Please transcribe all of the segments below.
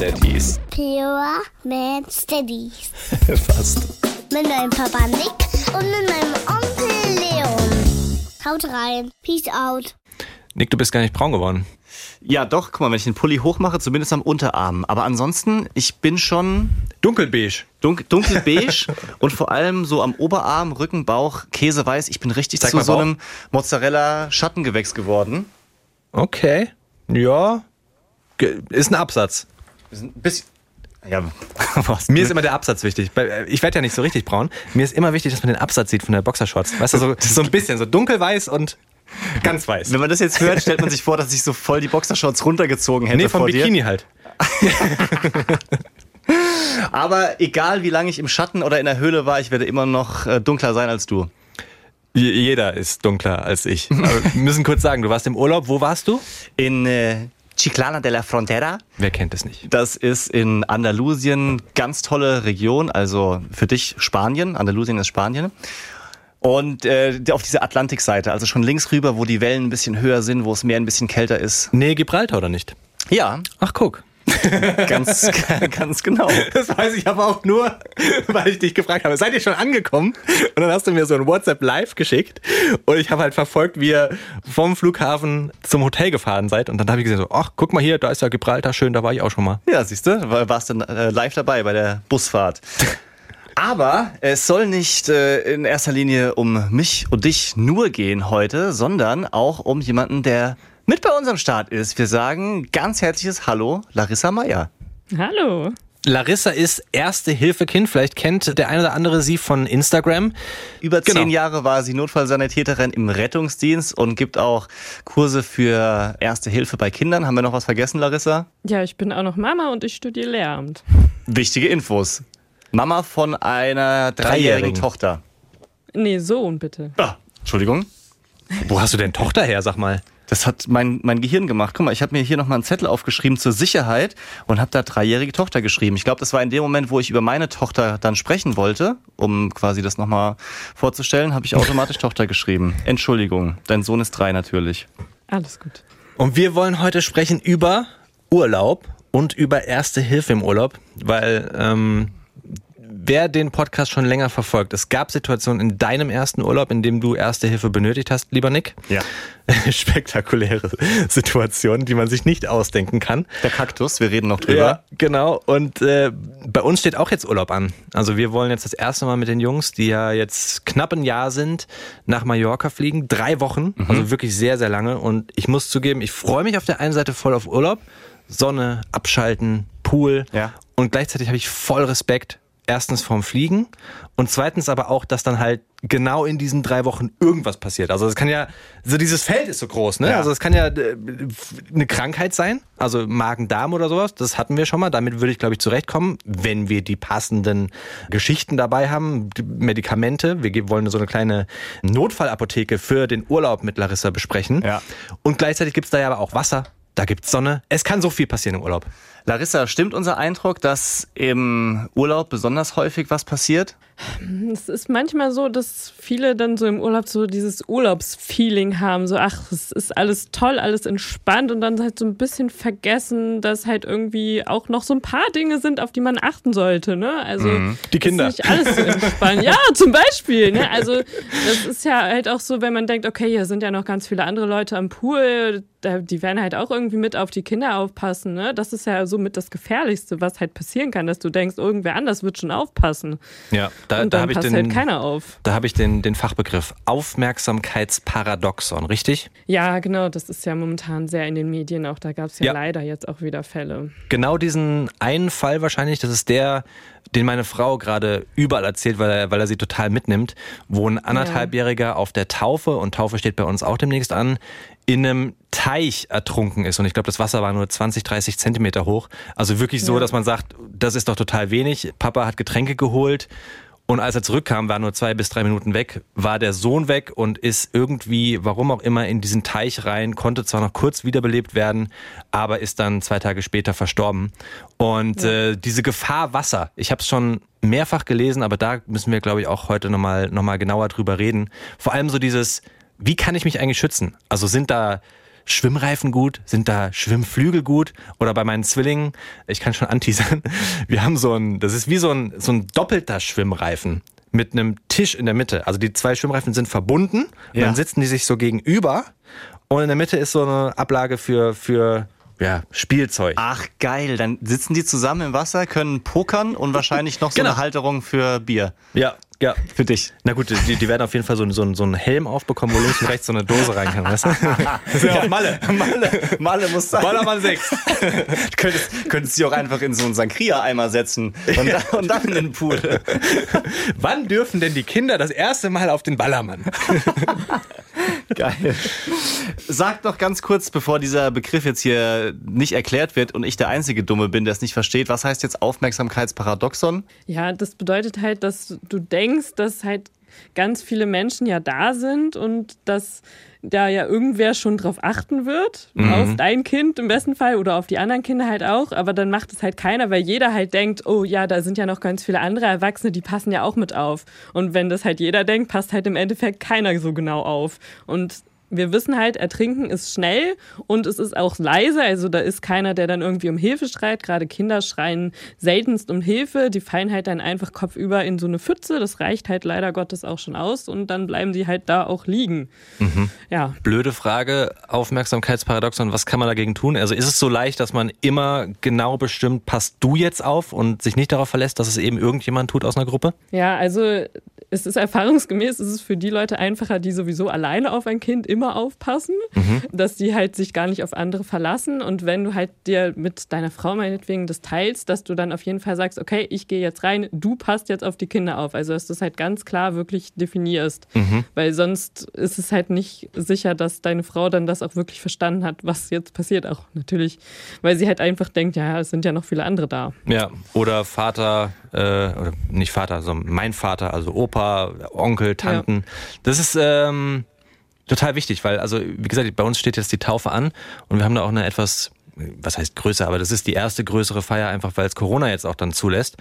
Steadies. Pure Man Steadies. Fast. Mit meinem Papa Nick und mit meinem Onkel Leon. Haut rein. Peace out. Nick, du bist gar nicht braun geworden. Ja, doch, guck mal, wenn ich den Pulli hochmache, zumindest am Unterarm. Aber ansonsten, ich bin schon Dunkelbeige. dunk dunkelbeige und vor allem so am Oberarm, Rücken, Bauch, Käseweiß. Ich bin richtig Zeig zu so Bauch. einem Mozzarella-Schattengewächs geworden. Okay. Ja. Ist ein Absatz. Ist Ein bisschen. Ja? Mir ist immer der Absatz wichtig. Äh, Ich werde ja nicht so richtig braun. Mir ist immer wichtig, dass man den Absatz sieht von der Boxershorts. Weißt du, so, so ein bisschen, so dunkelweiß und ganz weiß. Wenn man das jetzt hört, stellt man sich vor, dass ich so voll die Boxershorts runtergezogen hätte Nee, vom vor dir. Bikini halt. Aber egal, wie lange ich im Schatten oder in der Höhle war, ich werde immer noch äh, dunkler sein als du. Jeder ist dunkler als ich. Wir müssen kurz sagen, du warst im Urlaub. Wo warst du? In äh, Chiclana de la Frontera. Wer kennt es nicht? Das ist in Andalusien, ganz tolle Region, also für dich Spanien. Andalusien ist Spanien. Und äh, auf dieser Atlantikseite, also schon links rüber, wo die Wellen ein bisschen höher sind, wo es Meer ein bisschen kälter ist. Nee, Gibraltar oder nicht? Ja, Ach, guck. ganz, ganz genau. Das weiß ich aber auch nur, weil ich dich gefragt habe, seid ihr schon angekommen? Und dann hast du mir so ein WhatsApp live geschickt und ich habe halt verfolgt, wie ihr vom Flughafen zum Hotel gefahren seid und dann habe ich gesehen so, ach, guck mal hier, da ist ja Gibraltar, schön, da war ich auch schon mal. Ja, siehst du, war- warst du äh, live dabei bei der Busfahrt. Aber es soll nicht äh, in erster Linie um mich und dich nur gehen heute, sondern auch um jemanden, der mit bei unserem Start ist. Wir sagen ganz herzliches Hallo, Larissa Meyer. Hallo. Larissa ist erste Hilfe-Kind, vielleicht kennt der eine oder andere sie von Instagram. Über Genau. zehn Jahre war sie Notfallsanitäterin im Rettungsdienst und gibt auch Kurse für Erste Hilfe bei Kindern. Haben wir noch was vergessen, Larissa? Ja, ich bin auch noch Mama und ich studiere Lehramt. Wichtige Infos. Mama von einer dreijährigen Dreijährigen. Tochter. Nee, Sohn bitte. Ah, Entschuldigung. Wo hast du denn Tochter her, sag mal? Das hat mein, mein Gehirn gemacht. Guck mal, ich habe mir hier nochmal einen Zettel aufgeschrieben zur Sicherheit und habe da dreijährige Tochter geschrieben. Ich glaube, das war in dem Moment, wo ich über meine Tochter dann sprechen wollte, um quasi das nochmal vorzustellen, habe ich automatisch Tochter geschrieben. Entschuldigung, dein Sohn ist drei natürlich. Alles gut. Und wir wollen heute sprechen über Urlaub und über Erste Hilfe im Urlaub, weil ähm, wer den Podcast schon länger verfolgt, es gab Situationen in deinem ersten Urlaub, in dem du Erste Hilfe benötigt hast, lieber Nick. Ja. Spektakuläre Situationen, die man sich nicht ausdenken kann. Der Kaktus, wir reden noch drüber. Ja, genau. Und äh, bei uns steht auch jetzt Urlaub an. Also wir wollen jetzt das erste Mal mit den Jungs, die ja jetzt knapp ein Jahr sind, nach Mallorca fliegen. Drei Wochen, also wirklich sehr, sehr lange. Und ich muss zugeben, ich freue mich auf der einen Seite voll auf Urlaub. Sonne, abschalten, Pool. Ja. Und gleichzeitig habe ich voll Respekt. Erstens vorm Fliegen und zweitens aber auch, dass dann halt genau in diesen drei Wochen irgendwas passiert. Also es kann ja, so dieses Feld ist so groß, ne? Ja. Also es kann ja äh, eine Krankheit sein, also Magen-Darm oder sowas. Das hatten wir schon mal. Damit würde ich, glaube ich, zurechtkommen, wenn wir die passenden Geschichten dabei haben, die Medikamente. Wir wollen so eine kleine Notfallapotheke für den Urlaub mit Larissa besprechen. Ja. Und gleichzeitig gibt's da ja aber auch Wasser. Da gibt's Sonne. Es kann so viel passieren im Urlaub. Larissa, stimmt unser Eindruck, dass im Urlaub besonders häufig was passiert? Es ist manchmal so, dass viele dann so im Urlaub so dieses Urlaubsfeeling haben. So, ach, es ist alles toll, alles entspannt und dann halt so ein bisschen vergessen, dass halt irgendwie auch noch so ein paar Dinge sind, auf die man achten sollte. Ne? Also Die Kinder. Ist nicht alles so entspannt. ja, zum Beispiel. Ne? Also das ist ja halt auch so, wenn man denkt, okay, hier sind ja noch ganz viele andere Leute am Pool, die werden halt auch irgendwie mit auf die Kinder aufpassen. Ne? Das ist ja so mit das Gefährlichste, was halt passieren kann, dass du denkst, irgendwer anders wird schon aufpassen. Ja, da, da habe ich den, halt keiner auf. Da habe ich den, den Fachbegriff Aufmerksamkeitsparadoxon, richtig? Ja, genau, das ist ja momentan sehr in den Medien auch. Da gab es ja, Ja. leider jetzt auch wieder Fälle. Genau diesen einen Fall wahrscheinlich, das ist der, den meine Frau gerade überall erzählt, weil er, weil er sie total mitnimmt, wo ein anderthalbjähriger auf der Taufe, und Taufe steht bei uns auch demnächst an, in einem Teich ertrunken ist. Und ich glaube, das Wasser war nur 20, 30 Zentimeter hoch. Also wirklich so, Ja. dass man sagt, das ist doch total wenig. Papa hat Getränke geholt. Und als er zurückkam, war nur zwei bis drei Minuten weg, war der Sohn weg und ist irgendwie, warum auch immer, in diesen Teich rein, konnte zwar noch kurz wiederbelebt werden, aber ist dann zwei Tage später verstorben. Und äh, diese Gefahr Wasser, ich habe es schon mehrfach gelesen, aber da müssen wir, glaube ich, auch heute nochmal noch mal genauer drüber reden. Vor allem so dieses, wie kann ich mich eigentlich schützen? Also sind da Schwimmreifen gut? Sind da Schwimmflügel gut? Oder bei meinen Zwillingen, ich kann schon anteasern, wir haben so ein, das ist wie so ein, so ein doppelter Schwimmreifen mit einem Tisch in der Mitte. Also die zwei Schwimmreifen sind verbunden, Ja. dann sitzen die sich so gegenüber und in der Mitte ist so eine Ablage für, für ja, Spielzeug. Ach geil, dann sitzen die zusammen im Wasser, können pokern und wahrscheinlich noch so Genau. eine Halterung für Bier. Ja, ja. Für dich. Na gut, die, die werden auf jeden Fall so, so, so einen Helm aufbekommen, wo links und rechts so eine Dose rein kann, weißt du? Das ja Malle. Malle, Malle muss sein. Ballermann 6. Du könntest, könntest sie auch einfach in so einen Sangria-Eimer setzen und, dann, und dann in den Pool. Wann dürfen denn die Kinder das erste Mal auf den Ballermann? Geil. Sag doch ganz kurz, bevor dieser Begriff jetzt hier nicht erklärt wird und ich der einzige Dumme bin, der es nicht versteht, was heißt jetzt Aufmerksamkeitsparadoxon? Ja, das bedeutet halt, dass du denkst, dass halt ganz viele Menschen ja da sind und dass da ja irgendwer schon drauf achten wird, auf dein Kind im besten Fall oder auf die anderen Kinder halt auch, aber dann macht es halt keiner, weil jeder halt denkt, oh ja, da sind ja noch ganz viele andere Erwachsene, die passen ja auch mit auf. Und wenn das halt jeder denkt, passt halt im Endeffekt keiner so genau auf. Und wir wissen halt, Ertrinken ist schnell und es ist auch leise. Also da ist keiner, der dann irgendwie um Hilfe schreit. Gerade Kinder schreien seltenst um Hilfe. Die fallen halt dann einfach kopfüber in so eine Pfütze. Das reicht halt leider Gottes auch schon aus und dann bleiben sie halt da auch liegen. Ja, Blöde Frage, Aufmerksamkeitsparadoxon, was kann man dagegen tun? Also ist es so leicht, dass man immer genau bestimmt, passt du jetzt auf und sich nicht darauf verlässt, dass es eben irgendjemand tut aus einer Gruppe? Ja, also es ist erfahrungsgemäß, es ist für die Leute einfacher, die sowieso alleine auf ein Kind immer aufpassen, dass die halt sich gar nicht auf andere verlassen. Und wenn du halt dir mit deiner Frau meinetwegen das teilst, dass du dann auf jeden Fall sagst, okay, ich gehe jetzt rein, du passt jetzt auf die Kinder auf. Also dass du es halt ganz klar wirklich definierst. Weil sonst ist es halt nicht sicher, dass deine Frau dann das auch wirklich verstanden hat, was jetzt passiert. Auch natürlich, weil sie halt einfach denkt, ja, es sind ja noch viele andere da. Ja, oder Vater, äh, oder nicht Vater, sondern mein Vater, also Opa, Onkel, Tanten. Das ist ähm, total wichtig, weil, also wie gesagt, bei uns steht jetzt die Taufe an und wir haben da auch eine etwas, was heißt größer, aber das ist die erste größere Feier, einfach weil es Corona jetzt auch dann zulässt.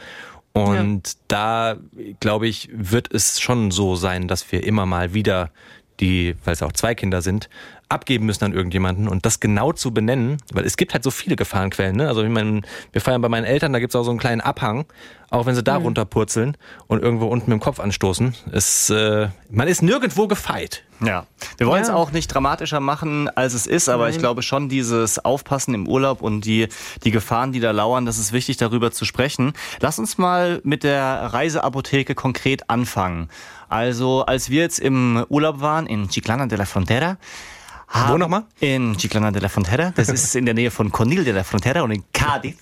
Und da, glaube ich, wird es schon so sein, dass wir immer mal wieder die, weil es auch zwei Kinder sind, abgeben müssen an irgendjemanden und das genau zu benennen, weil es gibt halt so viele Gefahrenquellen. Ne? Also ich meine, wir feiern bei meinen Eltern, da gibt's auch so einen kleinen Abhang, auch wenn sie da runterpurzeln und irgendwo unten mit dem Kopf anstoßen. Es, äh, man ist nirgendwo gefeit. Ja. Wir wollen es Ja. auch nicht dramatischer machen, als es ist, aber ich glaube schon dieses Aufpassen im Urlaub und die, die Gefahren, die da lauern, das ist wichtig, darüber zu sprechen. Lass uns mal mit der Reiseapotheke konkret anfangen. Also, als wir jetzt im Urlaub waren in Chiclana de la Frontera, Wo nochmal? In Chiclana de la Frontera. Das ist in der Nähe von Conil de la Frontera und in Cádiz.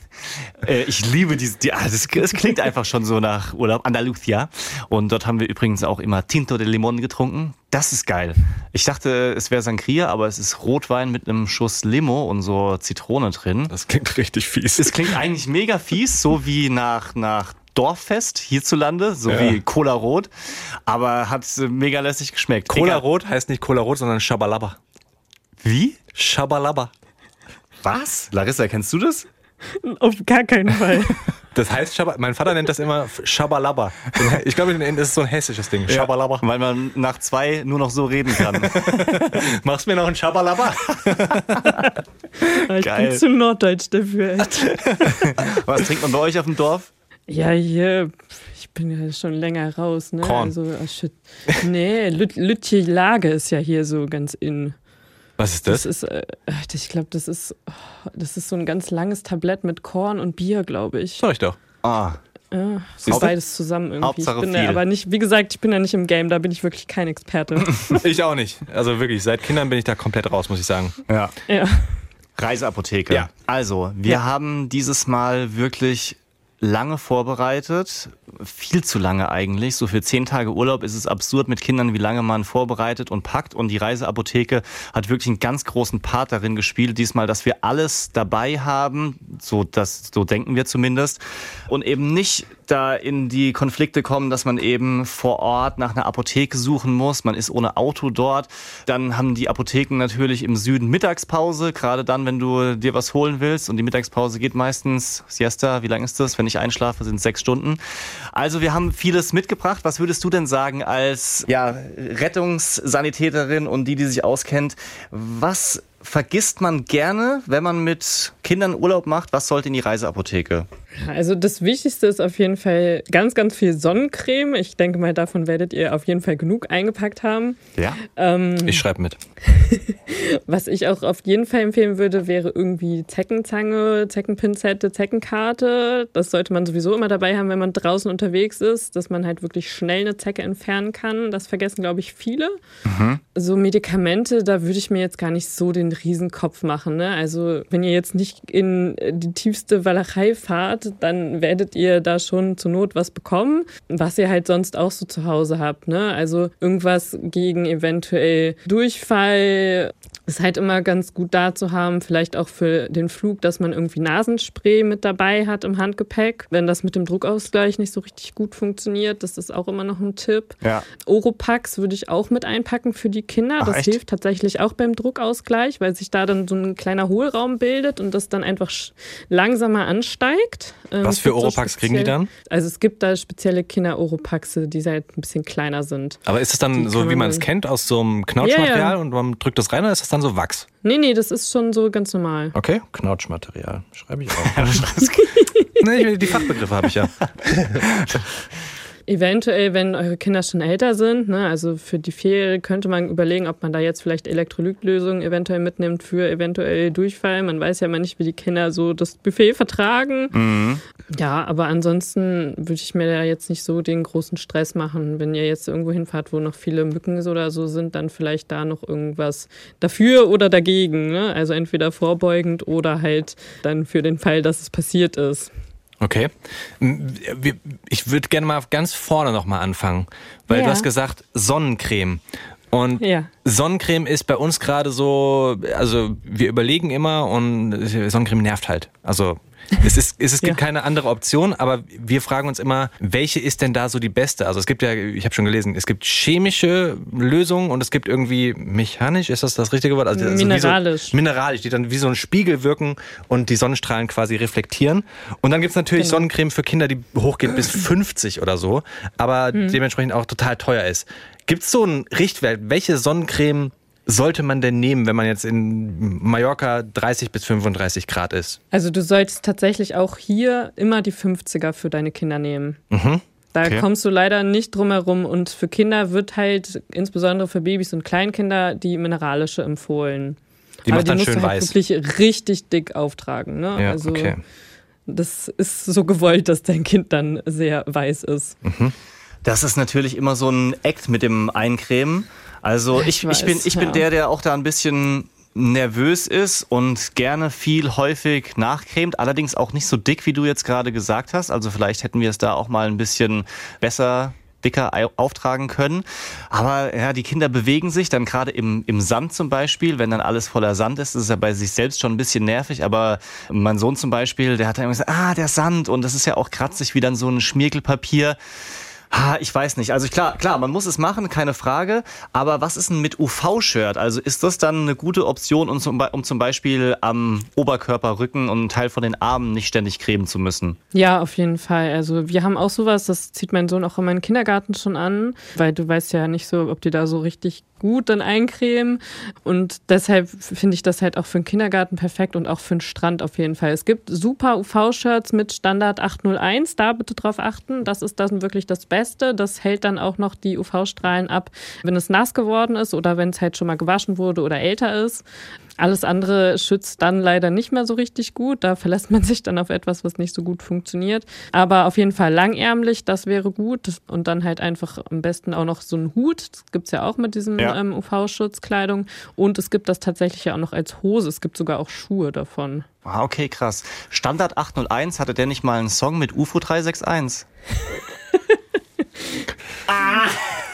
Äh, ich liebe diese, die, ah, das, das klingt einfach schon so nach Urlaub. Andalusia. Und dort haben wir übrigens auch immer Tinto de Limon getrunken. Das ist geil. Ich dachte, es wäre Sangria, aber es ist Rotwein mit einem Schuss Limo und so Zitrone drin. Das klingt richtig fies. Es klingt eigentlich mega fies, so wie nach, nach Dorffest hierzulande, so Ja. wie Cola Rot. Aber hat mega lässig geschmeckt. Cola. Rot heißt nicht Cola Rot, sondern Shabalaba. Wie? Shabalaba. Was? Larissa, kennst du das? Auf gar keinen Fall. Das heißt, Schabba, mein Vater nennt das immer Shabalaba. Ich glaube, das ist so ein hessisches Ding. Shabalaba. Weil man nach zwei nur noch so reden kann. Machst mir noch ein Shabalaba? Ich Geil. bin zu norddeutsch dafür. Echt. Was trinkt man bei euch auf dem Dorf? Ja, hier, ich bin ja schon länger raus, ne? Korn. Also, oh shit. Nee, Lüt Lütje Lage ist ja hier so ganz in. Was ist Das das? ist, äh, ich glaube, das ist, oh, das ist so ein ganz langes Tablett mit Korn und Bier, glaube ich. Sag ich doch. Ah, Ja, so beides zusammen irgendwie. Hauptsache ich bin viel. ja, aber nicht, wie gesagt, ich bin ja nicht im Game, da bin ich wirklich kein Experte. Ich auch nicht. Also wirklich, seit Kindern bin ich da komplett raus, muss ich sagen. ja. ja. Reiseapotheke. Ja. Also, wir haben dieses Mal wirklich lange vorbereitet. Viel zu lange eigentlich. So für zehn Tage Urlaub ist es absurd mit Kindern, wie lange man vorbereitet und packt. Und die Reiseapotheke hat wirklich einen ganz großen Part darin gespielt. Diesmal, dass wir alles dabei haben. So, das, so denken wir zumindest. Und eben nicht da in die Konflikte kommen, dass man eben vor Ort nach einer Apotheke suchen muss. Man ist ohne Auto dort. Dann haben die Apotheken natürlich im Süden Mittagspause, gerade dann, wenn du dir was holen willst. Und die Mittagspause geht meistens, Siesta, wie lang ist das? Wenn ich einschlafe, sind sechs Stunden. Also wir haben vieles mitgebracht. Was würdest du denn sagen als ja, Rettungssanitäterin und die, die sich auskennt? Was vergisst man gerne, wenn man mit Kindern Urlaub macht? Was sollte in die Reiseapotheke? Also das Wichtigste ist auf jeden Fall ganz, ganz viel Sonnencreme. Ich denke mal, davon werdet ihr auf jeden Fall genug eingepackt haben. Ja. Ähm, Ich schreibe mit. was ich auch auf jeden Fall empfehlen würde, wäre irgendwie Zeckenzange, Zeckenpinzette, Zeckenkarte. Das sollte man sowieso immer dabei haben, wenn man draußen unterwegs ist, dass man halt wirklich schnell eine Zecke entfernen kann. Das vergessen, glaube ich, viele. So Medikamente, da würde ich mir jetzt gar nicht so den Riesenkopf machen. Ne? Also wenn ihr jetzt nicht in die tiefste Walachei fahrt, dann werdet ihr da schon zur Not was bekommen, was ihr halt sonst auch so zu Hause habt. Ne? Also irgendwas gegen eventuell Durchfall ist halt immer ganz gut da zu haben, vielleicht auch für den Flug, dass man irgendwie Nasenspray mit dabei hat im Handgepäck. Wenn das mit dem Druckausgleich nicht so richtig gut funktioniert, das ist auch immer noch ein Tipp. Ja. Oropax würde ich auch mit einpacken für die Kinder. Ach, das echt? hilft tatsächlich auch beim Druckausgleich, weil sich da dann so ein kleiner Hohlraum bildet und das dann einfach langsamer ansteigt. Ähm, Was für gibt so Oropax kriegen die dann? Also es gibt da spezielle Kinder-Oropaxe, die halt ein bisschen kleiner sind. Aber ist es dann Die so, wie man es kennt, aus so einem Knautschmaterial Ja, ja. und man drückt das rein oder ist das dann so Wachs? Nee, nee, das ist schon so ganz normal. Okay, Knautschmaterial. Schreibe ich auch. nee, die Fachbegriffe habe ich ja. Eventuell, wenn eure Kinder schon älter sind, ne, also für die Ferien könnte man überlegen, ob man da jetzt vielleicht Elektrolytlösungen eventuell mitnimmt für eventuell Durchfall. Man weiß ja mal nicht, wie die Kinder so das Buffet vertragen. Ja, aber ansonsten würde ich mir da jetzt nicht so den großen Stress machen. Wenn ihr jetzt irgendwo hinfahrt, wo noch viele Mücken oder so sind, dann vielleicht da noch irgendwas dafür oder dagegen. Ne? Also entweder vorbeugend oder halt dann für den Fall, dass es passiert ist. Okay. Ich würde gerne mal ganz vorne nochmal anfangen, weil du Ja. hast gesagt Sonnencreme. Und Ja. Sonnencreme ist bei uns gerade so, also wir überlegen immer und Sonnencreme nervt halt. Also es, ist, es, es gibt Ja. keine andere Option, aber wir fragen uns immer, welche ist denn da so die beste? Also es gibt ja, ich habe schon gelesen, es gibt chemische Lösungen und es gibt irgendwie mechanisch, ist das das richtige Wort? Also, also Mineralisch. So, mineralisch, die dann wie so ein Spiegel wirken und die Sonnenstrahlen quasi reflektieren. Und dann gibt's natürlich Genau. Sonnencreme für Kinder, die hochgeht bis 50 oder so, aber Mhm. dementsprechend auch total teuer ist. Gibt's so einen Richtwert? Welche Sonnencreme sollte man denn nehmen, wenn man jetzt in Mallorca 30 bis 35 Grad ist? Also du solltest tatsächlich auch hier immer die 50er für deine Kinder nehmen. Da Mhm. Okay. kommst du leider nicht drum herum. Und für Kinder wird halt, insbesondere für Babys und Kleinkinder, die mineralische empfohlen. Die Aber macht die dann musst schön du halt weiß. wirklich richtig dick auftragen. Ne? Ja, also okay. das ist so gewollt, dass dein Kind dann sehr weiß ist. Das ist natürlich immer so ein Act mit dem Eincremen. Also ich, Ich ich, bin, weiß, ich bin ja. der, der auch da ein bisschen nervös ist und gerne viel häufig nachcremt, allerdings auch nicht so dick, wie du jetzt gerade gesagt hast. Also vielleicht hätten wir es da auch mal ein bisschen besser dicker au- auftragen können. Aber ja, die Kinder bewegen sich dann gerade im, im Sand zum Beispiel, wenn dann alles voller Sand ist, ist ja bei sich selbst schon ein bisschen nervig. Aber mein Sohn zum Beispiel, der hat dann immer gesagt, ah, der Sand und das ist ja auch kratzig wie dann so ein Schmirgelpapier. Ah, ich weiß nicht. Also klar, klar, man muss es machen, keine Frage. Aber was ist denn mit UV-Shirt? Also ist das dann eine gute Option, um zum, um zum Beispiel am Oberkörper, Rücken und einen Teil von den Armen nicht ständig cremen zu müssen? Ja, auf jeden Fall. Also wir haben auch sowas, das zieht mein Sohn auch in meinen Kindergarten schon an, weil du weißt ja nicht so, ob die da so richtig gut dann eincremen. Und deshalb finde ich das halt auch für den Kindergarten perfekt und auch für den Strand auf jeden Fall. Es gibt super UV-Shirts mit Standard 801, da bitte drauf achten. Das ist dann wirklich das Beste. Das hält dann auch noch die UV-Strahlen ab, wenn es nass geworden ist oder wenn es halt schon mal gewaschen wurde oder älter ist. Alles andere schützt dann leider nicht mehr so richtig gut. Da verlässt man sich dann auf etwas, was nicht so gut funktioniert. Aber auf jeden Fall langärmlich, das wäre gut. Und dann halt einfach am besten auch noch so einen Hut. Das gibt's ja auch mit diesem Ja. ähm, UV-Schutzkleidung. Und es gibt das tatsächlich ja auch noch als Hose. Es gibt sogar auch Schuhe davon. Ah, okay, krass. Standard 801, hatte der nicht mal einen Song mit UFO 361? 啊。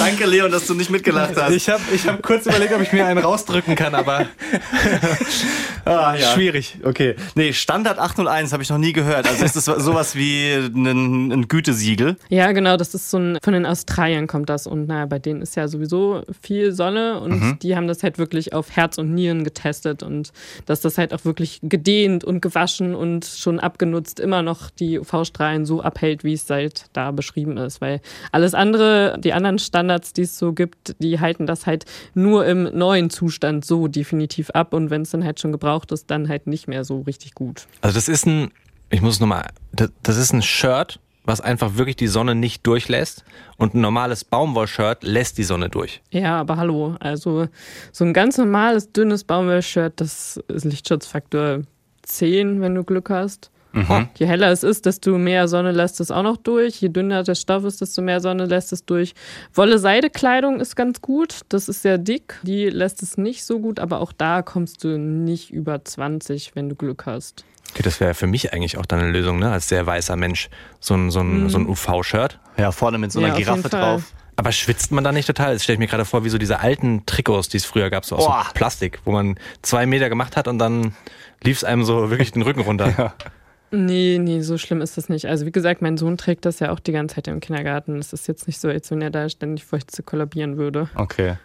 Danke, Leon, dass du nicht mitgelacht hast. Ich habe ich hab kurz überlegt, ob ich mir einen rausdrücken kann, aber Ah, ja. schwierig. Okay. Nee, Standard 801 habe ich noch nie gehört. Also ist das sowas wie ein, ein Gütesiegel? Ja, genau, das ist so ein, von den Australiern kommt das und naja, bei denen ist ja sowieso viel Sonne und die haben das halt wirklich auf Herz und Nieren getestet und dass das halt auch wirklich gedehnt und gewaschen und schon abgenutzt immer noch die UV-Strahlen so abhält, wie es halt da beschrieben ist, weil alles andere, die anderen Standards Standards, die es so gibt, die halten das halt nur im neuen Zustand so definitiv ab und wenn es dann halt schon gebraucht ist, dann halt nicht mehr so richtig gut. Also das ist ein, ich muss es nochmal, das, das ist ein Shirt, was einfach wirklich die Sonne nicht durchlässt und ein normales Baumwollshirt lässt die Sonne durch. Ja, aber hallo, also so ein ganz normales, dünnes Baumwollshirt, das ist Lichtschutzfaktor 10, wenn du Glück hast. Mhm. Je heller es ist, desto mehr Sonne lässt es auch noch durch. Je dünner der Stoff ist, desto mehr Sonne lässt es durch. Wolle-Seide-Kleidung ist ganz gut. Das ist sehr dick. Die lässt es nicht so gut, aber auch da kommst du nicht über 20, wenn du Glück hast. Okay, das wäre für mich eigentlich auch dann eine Lösung, ne? Als sehr weißer Mensch. So ein, so ein, so ein UV-Shirt. Ja, vorne mit so einer Ja, Giraffe drauf. Aber schwitzt man da nicht total? Das stelle ich mir gerade vor, wie so diese alten Trikots, die es früher gab, so aus Plastik, wo man zwei Meter gemacht hat und dann lief es einem so wirklich den Rücken runter. Nee, nee, so schlimm ist das nicht. Also wie gesagt, mein Sohn trägt das ja auch die ganze Zeit im Kindergarten. Es ist jetzt nicht so, als wenn er da ständig furcht zu kollabieren würde. Okay.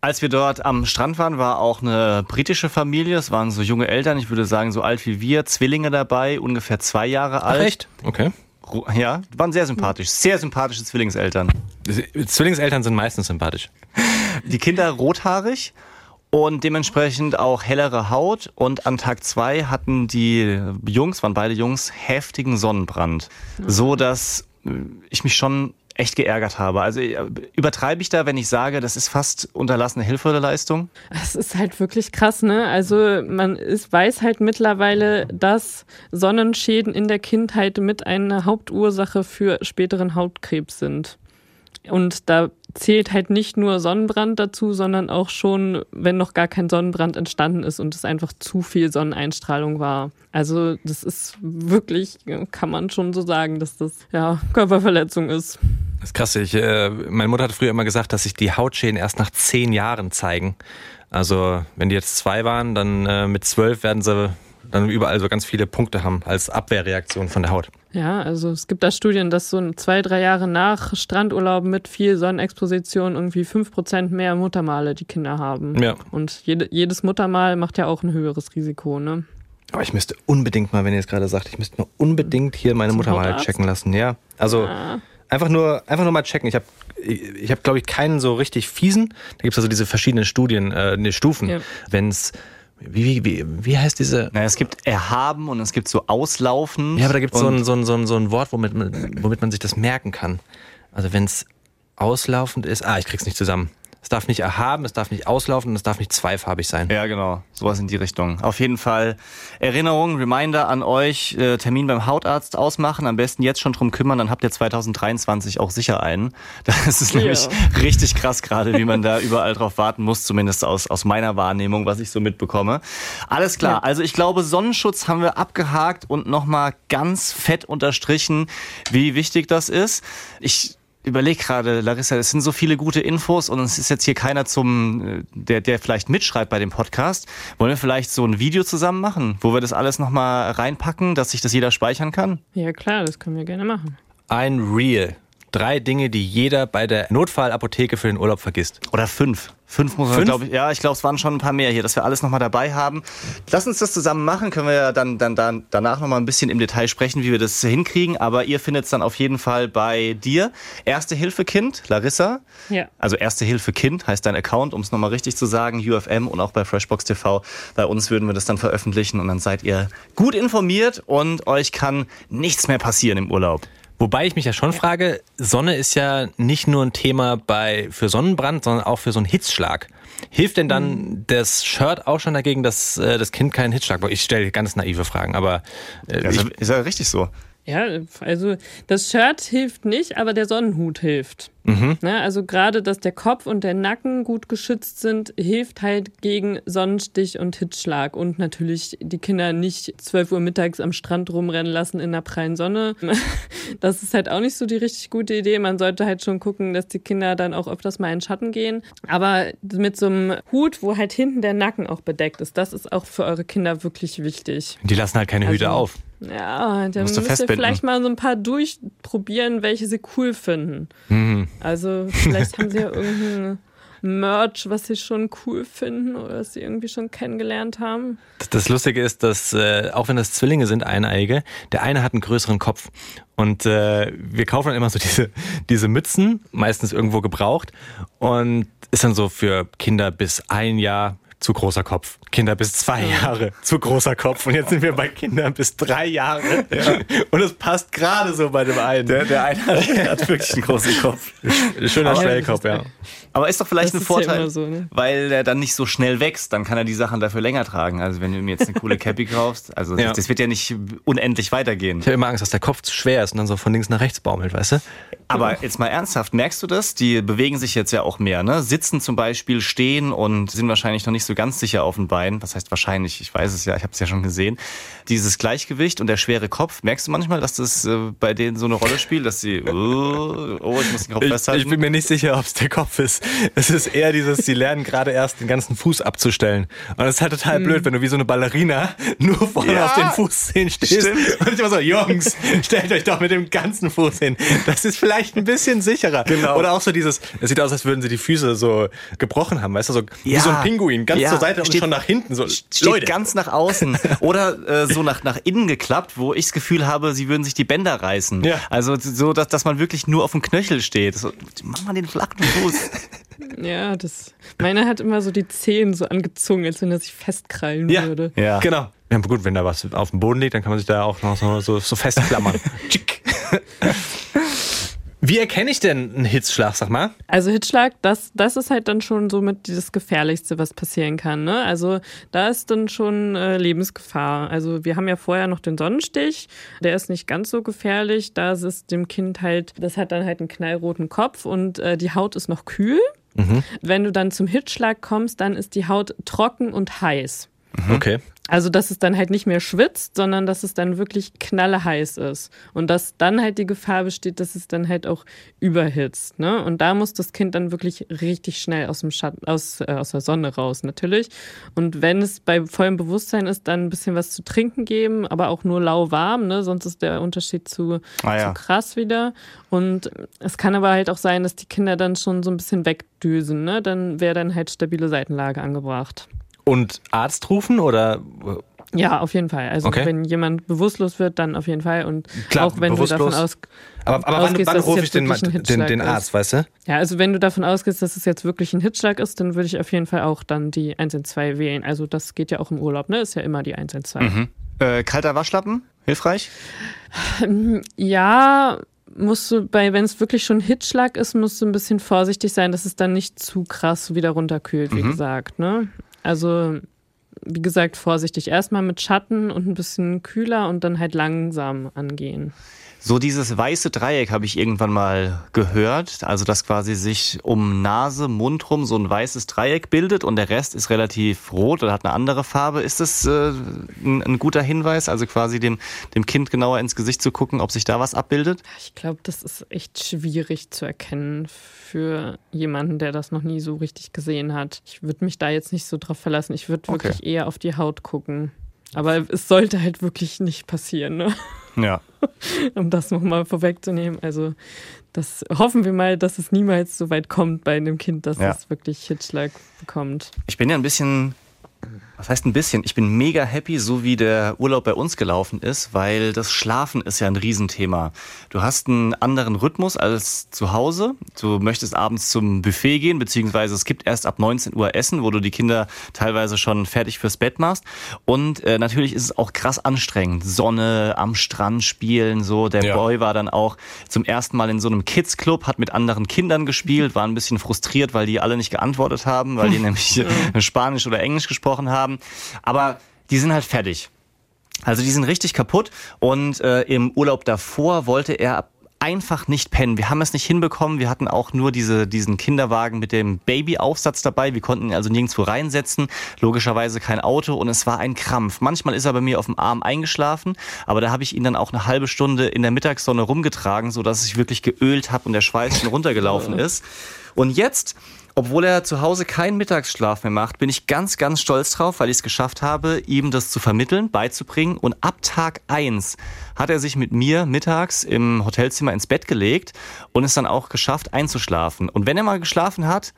Als wir dort am Strand waren, war auch eine britische Familie. Es waren so junge Eltern, ich würde sagen so alt wie wir, Zwillinge dabei, ungefähr zwei Jahre Ach, alt. echt? Okay. Ja, waren sehr sympathisch. Sehr sympathische Zwillingseltern. Zwillingseltern sind meistens sympathisch. Die Kinder rothaarig und dementsprechend auch hellere Haut. Und an Tag zwei hatten die Jungs, waren beide Jungs, heftigen Sonnenbrand. So dass äh, ich mich schon echt geärgert habe. Also äh, übertreibe ich da, wenn ich sage, das ist fast unterlassene Hilfeleistung? Es ist halt wirklich krass, ne? Also man ist, weiß halt mittlerweile, dass Sonnenschäden in der Kindheit mit eine Hauptursache für späteren Hautkrebs sind. Und da zählt halt nicht nur Sonnenbrand dazu, sondern auch schon, wenn noch gar kein Sonnenbrand entstanden ist und es einfach zu viel Sonneneinstrahlung war. Also das ist wirklich, kann man schon so sagen, dass das ja Körperverletzung ist. Das ist krass. Ich, äh, meine Mutter hat früher immer gesagt, dass sich die Hautschäden erst nach zehn Jahren zeigen. Also wenn die jetzt zwei waren, dann äh, mit zwölf werden sie dann überall so ganz viele Punkte haben als Abwehrreaktion von der Haut. Ja, also es gibt da Studien, dass so zwei, drei Jahre nach Strandurlauben mit viel Sonnenexposition irgendwie fünf Prozent mehr Muttermale die Kinder haben. Ja. Und jede, jedes Muttermal macht ja auch ein höheres Risiko, ne? Aber ich müsste unbedingt mal, wenn ihr es gerade sagt, ich müsste mal unbedingt hier meine Zum Mutter mal Hautarzt? checken lassen. Ja, also einfach nur, einfach nur mal checken. Ich habe, ich habe, glaube ich, keinen so richtig fiesen. Da gibt es also diese verschiedenen Studien, äh, Stufen. Ja. Wenn es, wie, wie, wie, wie heißt diese? Naja, es gibt Erhaben und es gibt so Auslaufen. Ja, aber da gibt es so ein, so, ein, so, ein, so ein Wort, womit man, womit man sich das merken kann. Also wenn es auslaufend ist, ah, ich krieg's nicht zusammen. Es darf nicht erhaben, es darf nicht auslaufen und es darf nicht zweifarbig sein. Ja, genau. Sowas in die Richtung. Auf jeden Fall Erinnerung, Reminder an euch, äh, Termin beim Hautarzt ausmachen. Am besten jetzt schon drum kümmern, dann habt ihr 2023 auch sicher einen. Das ist nämlich richtig krass gerade, wie man da überall drauf warten muss, zumindest aus, aus meiner Wahrnehmung, was ich so mitbekomme. Alles klar. Ja. Also ich glaube, Sonnenschutz haben wir abgehakt und nochmal ganz fett unterstrichen, wie wichtig das ist. Ich überlege gerade, Larissa, es sind so viele gute Infos und es ist jetzt hier keiner zum, äh, der, der vielleicht mitschreibt bei dem Podcast. Wollen wir vielleicht so ein Video zusammen machen, wo wir das alles nochmal reinpacken, dass sich das jeder speichern kann? Ja, klar, das können wir gerne machen. Ein Reel. Drei Dinge, die jeder bei der Notfallapotheke für den Urlaub vergisst. Oder fünf. Fünf muss man, Fünf? glaube ich. Ja, ich glaube, es waren schon ein paar mehr hier, dass wir alles nochmal dabei haben. Lass uns das zusammen machen, können wir ja dann, dann, dann danach nochmal ein bisschen im Detail sprechen, wie wir das hinkriegen. Aber ihr findet es dann auf jeden Fall bei dir. Erste Hilfe Kind, Larissa. Ja. Also Erste Hilfe Kind heißt dein Account, um es nochmal richtig zu sagen, UFM und auch bei Freshbox TV. Bei uns würden wir das dann veröffentlichen und dann seid ihr gut informiert und euch kann nichts mehr passieren im Urlaub. Wobei ich mich ja schon frage, Sonne ist ja nicht nur ein Thema bei, für Sonnenbrand, sondern auch für so einen Hitzschlag. Hilft denn dann das Shirt auch schon dagegen, dass äh, das Kind keinen Hitzschlag bekommt? Ich stelle ganz naive Fragen, aber äh, Also, ich, ist ja richtig so. Ja, also das Shirt hilft nicht, aber der Sonnenhut hilft. Ne, also gerade, dass der Kopf und der Nacken gut geschützt sind, hilft halt gegen Sonnenstich und Hitzschlag. Und natürlich die Kinder nicht 12 Uhr mittags am Strand rumrennen lassen in der prallen Sonne. Das ist halt auch nicht so die richtig gute Idee. Man sollte halt schon gucken, dass die Kinder dann auch öfters mal in den Schatten gehen. Aber mit so einem Hut, wo halt hinten der Nacken auch bedeckt ist, das ist auch für eure Kinder wirklich wichtig. die lassen halt keine Hüte Also- auf. Ja, dann Musst müsst ihr vielleicht mal so ein paar durchprobieren, welche sie cool finden. Mhm. Also vielleicht haben sie ja irgendeinen Merch, was sie schon cool finden oder was sie irgendwie schon kennengelernt haben. Das Lustige ist, dass äh, auch wenn das Zwillinge sind, eineige, der eine hat einen größeren Kopf. Und äh, wir kaufen dann immer so diese, diese Mützen, meistens irgendwo gebraucht. Und ist dann so für Kinder bis ein Jahr zu großer Kopf. Kinder bis zwei Jahre, zu großer Kopf. Und jetzt sind wir bei Kindern bis drei Jahre. Ja. Und es passt gerade so bei dem einen. Der, der eine hat, hat wirklich einen großen Kopf. Schöner Schwellkopf, ja. Aber ist doch vielleicht Das ein ja Vorteil, immer so, ne? weil der dann nicht so schnell wächst. Dann kann er die Sachen dafür länger tragen. Also wenn du mir jetzt eine coole Cappy kaufst, also Ja. das, das wird ja nicht unendlich weitergehen. Ich habe immer Angst, dass der Kopf zu schwer ist und dann so von links nach rechts baumelt, weißt du? Aber jetzt mal ernsthaft, merkst du das? Die bewegen sich jetzt ja auch mehr, ne? Sitzen zum Beispiel, stehen und sind wahrscheinlich noch nicht so ganz sicher auf den Beinen. Was heißt wahrscheinlich? Ich weiß es ja, ich habe es ja schon gesehen. Dieses Gleichgewicht und der schwere Kopf, merkst du manchmal, dass das äh, bei denen so eine Rolle spielt, dass sie, oh, oh ich muss den Kopf Ich, festhalten. ich bin mir nicht sicher, ob es der Kopf ist. Es ist eher dieses, sie lernen gerade erst den ganzen Fuß abzustellen. Und das ist halt total blöd, wenn du wie so eine Ballerina nur vorne Ja, auf den Fußzehen stehst. stimmt. Und ich immer so, Jungs, stellt euch doch mit dem ganzen Fuß hin. Das ist vielleicht ein bisschen sicherer. Genau. Oder auch so dieses, es sieht aus, als würden sie die Füße so gebrochen haben, weißt du, so wie Ja. so ein Pinguin, ganz Ja. zur Seite und Steht- schon nach hinten. So, steht Leute. ganz nach außen oder äh, so nach, nach innen geklappt, wo ich das Gefühl habe, sie würden sich die Bänder reißen. Ja. Also so, dass, dass man wirklich nur auf dem Knöchel steht. So, mach mal den flachen Fuß. Ja, das. Meiner hat immer so die Zehen so angezogen, als wenn er sich festkrallen Ja, würde. Ja. genau. Ja, aber gut, wenn da was auf dem Boden liegt, dann kann man sich da auch noch so, so, so festklammern. Wie erkenne ich denn einen Hitzschlag, sag mal? Also Hitzschlag, das, das ist halt dann schon somit das Gefährlichste, was passieren kann. Ne? Also da ist dann schon äh, Lebensgefahr. Also wir haben ja vorher noch den Sonnenstich, der ist nicht ganz so gefährlich. Da ist es dem Kind halt, das hat dann halt einen knallroten Kopf und äh, die Haut ist noch kühl. Wenn du dann zum Hitzschlag kommst, dann ist die Haut trocken und heiß. Okay. Also, dass es dann halt nicht mehr schwitzt, sondern dass es dann wirklich knalleheiß ist. Und dass dann halt die Gefahr besteht, dass es dann halt auch überhitzt. Ne? Und da muss das Kind dann wirklich richtig schnell aus dem Schatten, aus, äh, aus der Sonne raus, natürlich. Und wenn es bei vollem Bewusstsein ist, dann ein bisschen was zu trinken geben, aber auch nur lauwarm, ne? sonst ist der Unterschied zu, Ah, ja. zu krass wieder. Und es kann aber halt auch sein, dass die Kinder dann schon so ein bisschen wegdüsen. Ne? Dann wäre dann halt stabile Seitenlage angebracht. Und Arzt rufen oder Ja, auf jeden Fall. Also Okay. wenn jemand bewusstlos wird, dann auf jeden Fall. Und Klar, auch wenn du davon aus, aber, aber wann, ausgehst, wann dass es rufe jetzt ich den, wirklich ein den, den ist. Arzt, weißt du? ja, also wenn du davon ausgehst, dass es jetzt wirklich ein Hitzschlag ist, dann würde ich auf jeden Fall auch dann die 112 wählen. Also das geht ja auch im Urlaub, ne? Ist ja immer die 112. Äh, kalter Waschlappen, hilfreich? Ja, musst du bei, wenn es wirklich schon Hitzschlag ist, musst du ein bisschen vorsichtig sein, dass es dann nicht zu krass wieder runterkühlt, wie gesagt, ne? Also wie gesagt, vorsichtig. Erstmal mit Schatten und ein bisschen kühler und dann halt langsam angehen. So dieses weiße Dreieck habe ich irgendwann mal gehört, also dass quasi sich um Nase, Mund rum so ein weißes Dreieck bildet und der Rest ist relativ rot oder hat eine andere Farbe. Ist das äh, ein, ein guter Hinweis, also quasi dem, dem Kind genauer ins Gesicht zu gucken, ob sich da was abbildet? Ich glaube, das ist echt schwierig zu erkennen für jemanden, der das noch nie so richtig gesehen hat. Ich würde mich da jetzt nicht so drauf verlassen. Ich würde Okay. wirklich eher auf die Haut gucken. Aber es sollte halt wirklich nicht passieren, ne? Ja. um das nochmal vorwegzunehmen. Also das hoffen wir mal, dass es niemals so weit kommt bei einem Kind, dass Ja. es wirklich Hitzschlag bekommt. Ich bin ja ein bisschen, was heißt ein bisschen? Ich bin mega happy, so wie der Urlaub bei uns gelaufen ist, weil das Schlafen ist ja ein Riesenthema. Du hast einen anderen Rhythmus als zu Hause. Du möchtest abends zum Buffet gehen, beziehungsweise es gibt erst ab 19 Uhr Essen, wo du die Kinder teilweise schon fertig fürs Bett machst. Und äh, natürlich ist es auch krass anstrengend. Sonne, am Strand spielen, so. Der Ja. Boy war dann auch zum ersten Mal in so einem Kids-Club, hat mit anderen Kindern gespielt, war ein bisschen frustriert, weil die alle nicht geantwortet haben, weil die nämlich Spanisch oder Englisch gesprochen haben. Aber die sind halt fertig. Also die sind richtig kaputt und äh, im Urlaub davor wollte er einfach nicht pennen. Wir haben es nicht hinbekommen. Wir hatten auch nur diese, diesen Kinderwagen mit dem Babyaufsatz dabei. Wir konnten ihn also nirgendwo reinsetzen. Logischerweise kein Auto und es war ein Krampf. Manchmal ist er bei mir auf dem Arm eingeschlafen, aber da habe ich ihn dann auch eine halbe Stunde in der Mittagssonne rumgetragen, sodass ich wirklich geölt habe und der Schweiß schon runtergelaufen ist. Und jetzt obwohl er zu Hause keinen Mittagsschlaf mehr macht, bin ich ganz, ganz stolz drauf, weil ich es geschafft habe, ihm das zu vermitteln, beizubringen. Und ab Tag eins hat er sich mit mir mittags im Hotelzimmer ins Bett gelegt und es dann auch geschafft, einzuschlafen. Und wenn er mal geschlafen hat,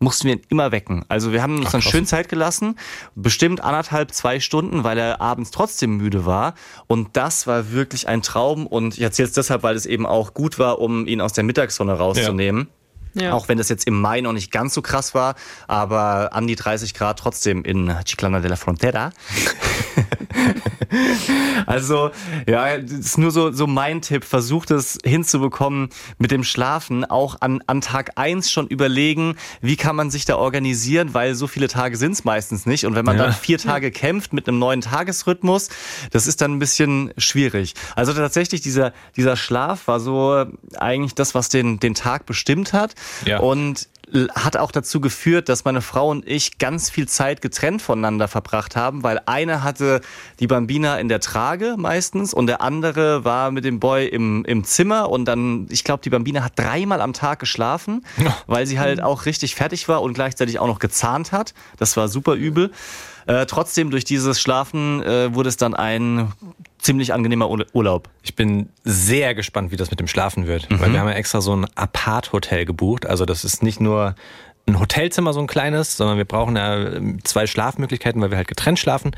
mussten wir ihn immer wecken. Also wir haben uns Ach, dann krass. schön Zeit gelassen, bestimmt anderthalb, zwei Stunden, weil er abends trotzdem müde war. Und das war wirklich ein Traum. Und ich erzähle es deshalb, weil es eben auch gut war, um ihn aus der Mittagssonne rauszunehmen. Ja. Auch wenn das jetzt im Mai noch nicht ganz so krass war, aber an die 30 Grad trotzdem in Chiclana de la Frontera. also, ja, das ist nur so, so mein Tipp. Versucht es hinzubekommen mit dem Schlafen. Auch an, an Tag eins schon überlegen, wie kann man sich da organisieren, weil so viele Tage sind es meistens nicht. Und wenn man Ja. dann vier Tage kämpft mit einem neuen Tagesrhythmus, das ist dann ein bisschen schwierig. Also tatsächlich, dieser, dieser Schlaf war so eigentlich das, was den, den Tag bestimmt hat. Ja. Und hat auch dazu geführt, dass meine Frau und ich ganz viel Zeit getrennt voneinander verbracht haben, weil eine hatte die Bambina in der Trage meistens und der andere war mit dem Boy im, im Zimmer und dann, ich glaube, die Bambina hat dreimal am Tag geschlafen, weil sie halt auch richtig fertig war und gleichzeitig auch noch gezahnt hat. Das war super übel. Äh, trotzdem, durch dieses Schlafen äh, wurde es dann ein ziemlich angenehmer Ur- Urlaub. Ich bin sehr gespannt, wie das mit dem Schlafen wird. Weil wir haben ja extra so ein Apart-Hotel gebucht. Also das ist nicht nur ein Hotelzimmer, so ein kleines, sondern wir brauchen ja ähm, zwei Schlafmöglichkeiten, weil wir halt getrennt schlafen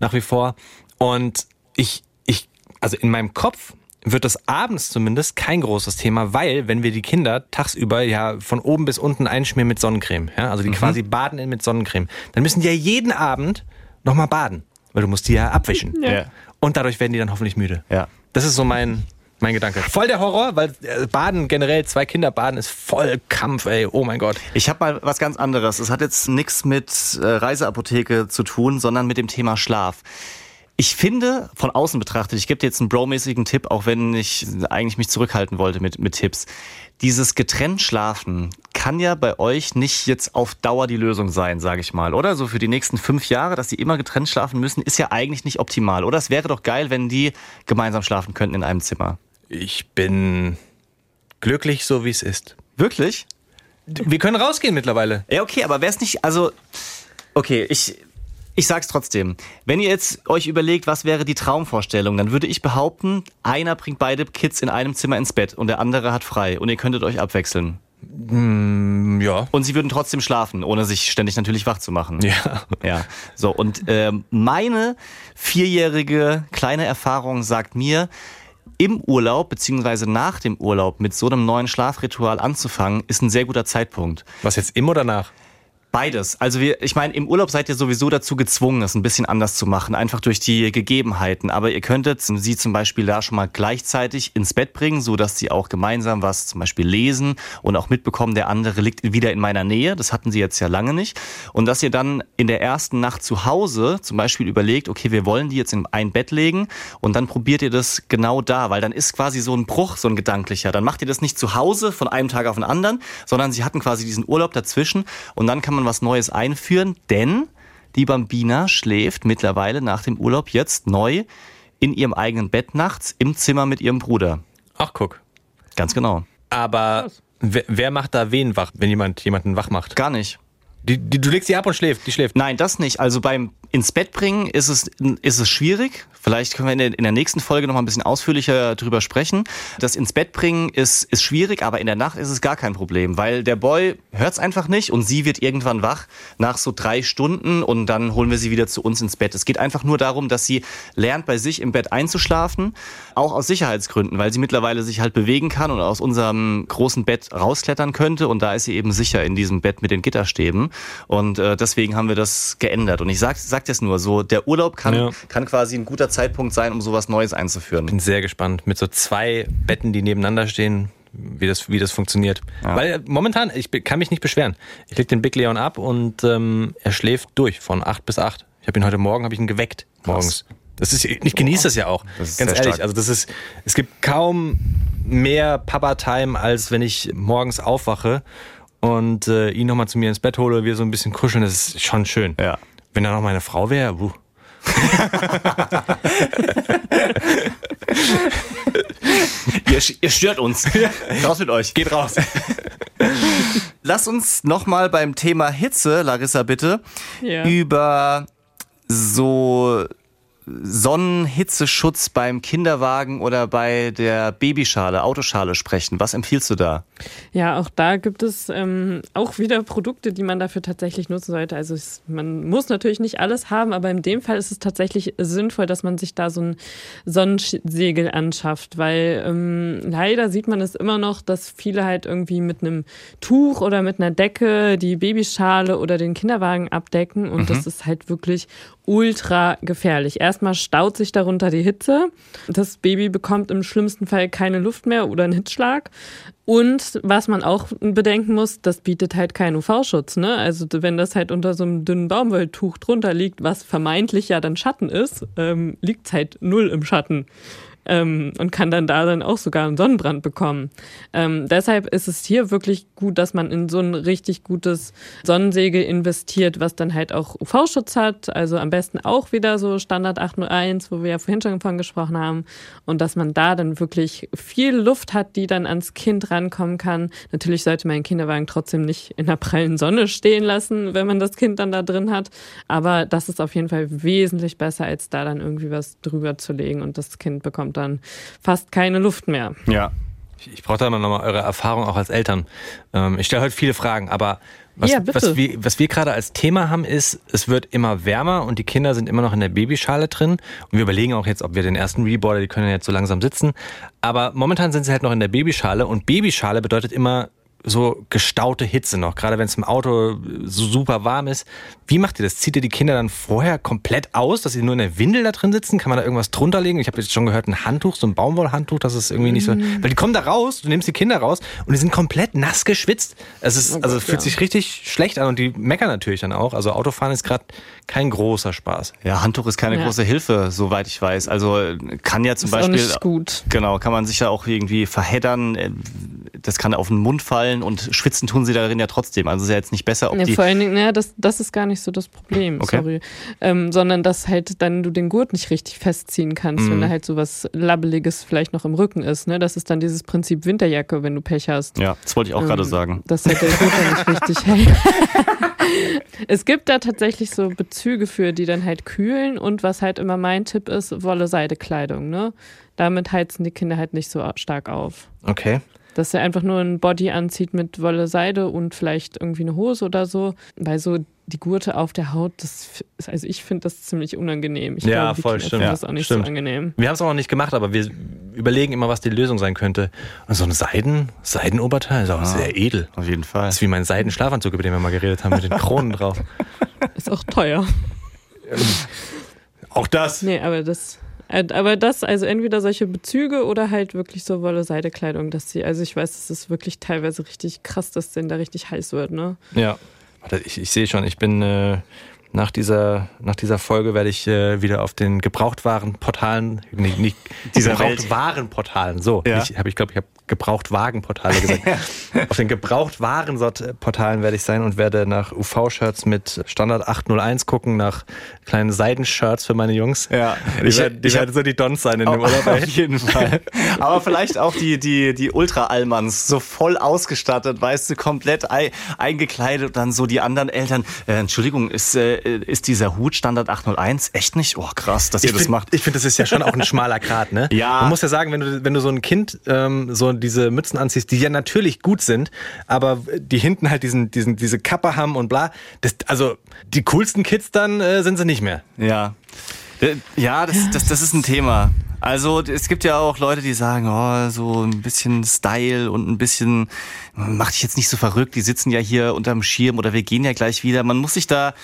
nach wie vor. Und ich, ich, also in meinem Kopf wird das abends zumindest kein großes Thema, weil wenn wir die Kinder tagsüber ja von oben bis unten einschmieren mit Sonnencreme, ja, also die quasi baden in mit Sonnencreme, dann müssen die ja jeden Abend nochmal baden, weil du musst die ja abwischen. Ja. Und dadurch werden die dann hoffentlich müde. Ja. Das ist so mein, mein Gedanke. Voll der Horror, weil äh, Baden generell, zwei Kinder baden ist voll Kampf, ey. Oh mein Gott. Ich habe mal was ganz anderes. Es hat jetzt nichts mit äh, Reiseapotheke zu tun, sondern mit dem Thema Schlaf. Ich finde, von außen betrachtet, ich gebe dir jetzt einen bromäßigen Tipp, auch wenn ich eigentlich mich zurückhalten wollte mit, mit Tipps. Dieses getrennt Schlafen kann ja bei euch nicht jetzt auf Dauer die Lösung sein, sage ich mal, oder? So für die nächsten fünf Jahre, dass sie immer getrennt schlafen müssen, ist ja eigentlich nicht optimal, oder? Es wäre doch geil, wenn die gemeinsam schlafen könnten in einem Zimmer. Ich bin glücklich, so wie es ist. Wirklich? Wir können rausgehen mittlerweile. Ja, okay, aber wäre es nicht, also, okay, ich, ich sag's trotzdem. Wenn ihr jetzt euch überlegt, was wäre die Traumvorstellung, dann würde ich behaupten, einer bringt beide Kids in einem Zimmer ins Bett und der andere hat frei und ihr könntet euch abwechseln. Ja. Und sie würden trotzdem schlafen, ohne sich ständig natürlich wach zu machen. Ja. Ja, so und ähm, meine vierjährige kleine Erfahrung sagt mir, im Urlaub beziehungsweise nach dem Urlaub mit so einem neuen Schlafritual anzufangen, ist ein sehr guter Zeitpunkt. Was jetzt im oder nach? Beides. Also wir, ich meine, im Urlaub seid ihr sowieso dazu gezwungen, es ein bisschen anders zu machen, einfach durch die Gegebenheiten. Aber ihr könntet sie zum Beispiel da schon mal gleichzeitig ins Bett bringen, so dass sie auch gemeinsam was zum Beispiel lesen und auch mitbekommen, der andere liegt wieder in meiner Nähe. Das hatten sie jetzt ja lange nicht. Und dass ihr dann in der ersten Nacht zu Hause zum Beispiel überlegt, okay, wir wollen die jetzt in ein Bett legen und dann probiert ihr das genau da, weil dann ist quasi so ein Bruch, so ein gedanklicher. Dann macht ihr das nicht zu Hause von einem Tag auf den anderen, sondern sie hatten quasi diesen Urlaub dazwischen und dann kann man was Neues einführen, denn die Bambina schläft mittlerweile nach dem Urlaub jetzt neu in ihrem eigenen Bett nachts im Zimmer mit ihrem Bruder. Ach, guck. Ganz genau. Aber wer, wer macht da wen wach, wenn jemand jemanden wach macht? Gar nicht. Die, die, du legst sie ab und schläft. Die schläft. Nein, das nicht. Also beim ins Bett bringen ist es, ist es schwierig. Vielleicht können wir in der, nächsten Folge noch mal ein bisschen ausführlicher drüber sprechen. Das ins Bett bringen ist, ist schwierig, aber in der Nacht ist es gar kein Problem, weil der Boy hört es einfach nicht und sie wird irgendwann wach nach so drei Stunden und dann holen wir sie wieder zu uns ins Bett. Es geht einfach nur darum, dass sie lernt, bei sich im Bett einzuschlafen, auch aus Sicherheitsgründen, weil sie mittlerweile sich halt bewegen kann und aus unserem großen Bett rausklettern könnte und da ist sie eben sicher in diesem Bett mit den Gitterstäben und äh, deswegen haben wir das geändert. Und ich sag, sag das nur so, der Urlaub kann, Ja. kann quasi ein guter Zeitpunkt sein, um sowas Neues einzuführen. Bin sehr gespannt. Mit so zwei Betten, die nebeneinander stehen, wie das, wie das funktioniert. Weil äh, momentan, ich kann mich nicht beschweren. Ich leg den Big Leon ab und ähm, er schläft durch von acht bis acht. Ich habe ihn heute Morgen, habe ich ihn geweckt morgens. Das ist, ich genieße das ja auch. Das Ganz ehrlich, stark. also das ist, es gibt kaum mehr Papa-Time, als wenn ich morgens aufwache und äh, ihn nochmal zu mir ins Bett hole, wir so ein bisschen kuscheln. Das ist schon schön. Ja. Wenn da noch meine Frau wäre, wuh. Ihr, ihr stört uns. Raus mit euch. Geht raus. Lass uns nochmal beim Thema Hitze, Larissa, bitte, Ja. über so Sonnenhitzeschutz beim Kinderwagen oder bei der Babyschale, Autoschale sprechen. Was empfiehlst du da? Ja, auch da gibt es ähm, auch wieder Produkte, die man dafür tatsächlich nutzen sollte. Also es, man muss natürlich nicht alles haben, aber in dem Fall ist es tatsächlich sinnvoll, dass man sich da so ein Sonnensegel anschafft, weil ähm, leider sieht man es immer noch, dass viele halt irgendwie mit einem Tuch oder mit einer Decke die Babyschale oder den Kinderwagen abdecken und mhm. das ist halt wirklich ultra gefährlich. Erstmal staut sich darunter die Hitze. Das Baby bekommt im schlimmsten Fall keine Luft mehr oder einen Hitzschlag. Und was man auch bedenken muss, das bietet halt keinen UV-Schutz. Ne? Also wenn das halt unter so einem dünnen Baumwolltuch drunter liegt, was vermeintlich ja dann Schatten ist, ähm, liegt es halt null im Schatten ähm, und kann dann da dann auch sogar einen Sonnenbrand bekommen. Ähm, deshalb ist es hier wirklich gut, dass man in so ein richtig gutes Sonnensegel investiert, was dann halt auch UV-Schutz hat, also am besten auch wieder so Standard 801, wo wir ja vorhin schon davon gesprochen haben, und dass man da dann wirklich viel Luft hat, die dann ans Kind rankommen kann. Natürlich sollte man den Kinderwagen trotzdem nicht in der prallen Sonne stehen lassen, wenn man das Kind dann da drin hat, aber das ist auf jeden Fall wesentlich besser, als da dann irgendwie was drüber zu legen und das Kind bekommt bekommt dann fast keine Luft mehr. Ja. Ich, ich brauche da nochmal eure Erfahrung auch als Eltern. Ähm, ich stelle heute viele Fragen, aber was, ja, was wir, was wir gerade als Thema haben, ist, es wird immer wärmer und die Kinder sind immer noch in der Babyschale drin. Und wir überlegen auch jetzt, ob wir den ersten Reboarder, die können ja jetzt so langsam sitzen. Aber momentan sind sie halt noch in der Babyschale und Babyschale bedeutet immer so gestaute Hitze noch, gerade wenn es im Auto so super warm ist. Wie macht ihr das? Zieht ihr die Kinder dann vorher komplett aus, dass sie nur in der Windel da drin sitzen? Kann man da irgendwas drunter legen? Ich habe jetzt schon gehört, ein Handtuch, so ein Baumwollhandtuch, das ist irgendwie nicht so. Mhm. Weil die kommen da raus, du nimmst die Kinder raus und die sind komplett nass geschwitzt. Es ist, oh also es fühlt sich richtig schlecht an und die meckern natürlich dann auch. Also Autofahren ist gerade kein großer Spaß. Ja, Handtuch ist keine ja. große Hilfe, soweit ich weiß. Also kann ja zum ist Beispiel. Auch nicht gut. Genau, kann man sich ja auch irgendwie verheddern. Das kann auf den Mund fallen und schwitzen tun sie darin ja trotzdem. Also ist ja jetzt nicht besser, ob ja, die. Vor allen Dingen, naja, das, das ist gar nicht so das Problem, okay. sorry. Ähm, sondern dass halt dann du den Gurt nicht richtig festziehen kannst, mhm. wenn da halt so was Labbeliges vielleicht noch im Rücken ist. Ne? Das ist dann dieses Prinzip Winterjacke, wenn du Pech hast. Ja, das wollte ich auch ähm, gerade sagen. Dass halt der Gurt dann nicht richtig hält. es gibt da tatsächlich so Bezüge für, die dann halt kühlen und was halt immer mein Tipp ist, Wolle-Seide-Kleidung. Ne? Damit heizen die Kinder halt nicht so stark auf. Okay. Dass er einfach nur ein Body anzieht mit Wolle Seide und vielleicht irgendwie eine Hose oder so. Weil so die Gurte auf der Haut, das ist, also ich finde das ziemlich unangenehm. Ich ja, glaube, voll Kinder stimmt. das auch nicht stimmt. so angenehm. Wir haben es auch noch nicht gemacht, aber wir überlegen immer, was die Lösung sein könnte. Und so ein Seiden, Seidenoberteil ist auch ah, sehr edel. Auf jeden Fall. Das ist wie mein Seidenschlafanzug, über den wir mal geredet haben, mit den Kronen drauf. Ist auch teuer. auch das. Nee, aber das aber das, also entweder solche Bezüge oder halt wirklich so Wolle-Seide-Kleidung, dass sie, also ich weiß, es ist wirklich teilweise richtig krass, dass denn da richtig heiß wird, ne? Ja. Ich, ich sehe schon, ich bin äh, nach dieser, nach dieser Folge werde ich äh, wieder auf den Gebrauchtwarenportalen, nicht, nicht dieser Gebrauchtwarenportalen, so, ja. ich, hab, ich glaube, ich habe Gebrauchtwagenportale gesagt. Auf den Gebrauchtwarenportalen werde ich sein und werde nach UV-Shirts mit Standard 801 gucken, nach kleinen Seidenshirts für meine Jungs. Ja, die, ich, werden, die ich werden so die Dons sein in dem Urlaub. Auf jeden Fall. Aber vielleicht auch die, die, die Ultra-Allmanns, so voll ausgestattet, weißt du, komplett eingekleidet und dann so die anderen Eltern. Äh, Entschuldigung, ist, äh, ist dieser Hut Standard 801 echt nicht? Oh, krass, dass ihr ich das find, macht. Ich finde, das ist ja schon auch ein schmaler Grat, ne? Ja. Man muss ja sagen, wenn du, wenn du so ein Kind ähm, so diese Mützen anziehst, die ja natürlich gut sind, aber die hinten halt diesen, diesen, diese Kappe haben und bla. Das, also die coolsten Kids dann äh, sind sie nicht mehr. Ja. Äh, ja, das, das, das ist ein Thema. Also es gibt ja auch Leute, die sagen, oh, so ein bisschen Style und ein bisschen, mach dich jetzt nicht so verrückt, die sitzen ja hier unterm Schirm oder wir gehen ja gleich wieder. Man muss sich da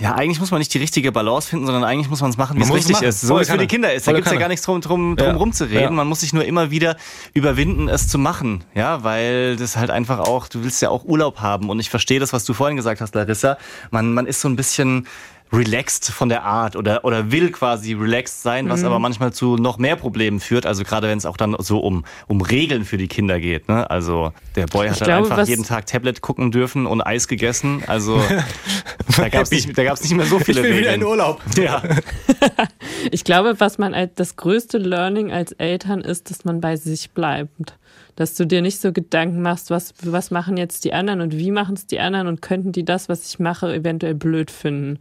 ja, eigentlich muss man nicht die richtige Balance finden, sondern eigentlich muss man es machen, wie es richtig ist. So wie es für die Kinder ist. Da gibt es ja gar nichts drum, drum, drum ja. rumzureden. Ja. Man muss sich nur immer wieder überwinden, es zu machen. Ja, weil das halt einfach auch, du willst ja auch Urlaub haben. Und ich verstehe das, was du vorhin gesagt hast, Larissa. Man, man ist so ein bisschen relaxed von der Art oder, oder will quasi relaxed sein, was mhm. aber manchmal zu noch mehr Problemen führt. Also gerade wenn es auch dann so um, um Regeln für die Kinder geht. Ne? Also der Boy hat dann glaube, einfach jeden Tag Tablet gucken dürfen und Eis gegessen. Also da gab es nicht, nicht mehr so viele ich will Regeln. Wieder in Urlaub. Ja. ich glaube, was man als das größte Learning als Eltern ist, dass man bei sich bleibt dass du dir nicht so Gedanken machst, was, was machen jetzt die anderen und wie machen es die anderen und könnten die das, was ich mache, eventuell blöd finden.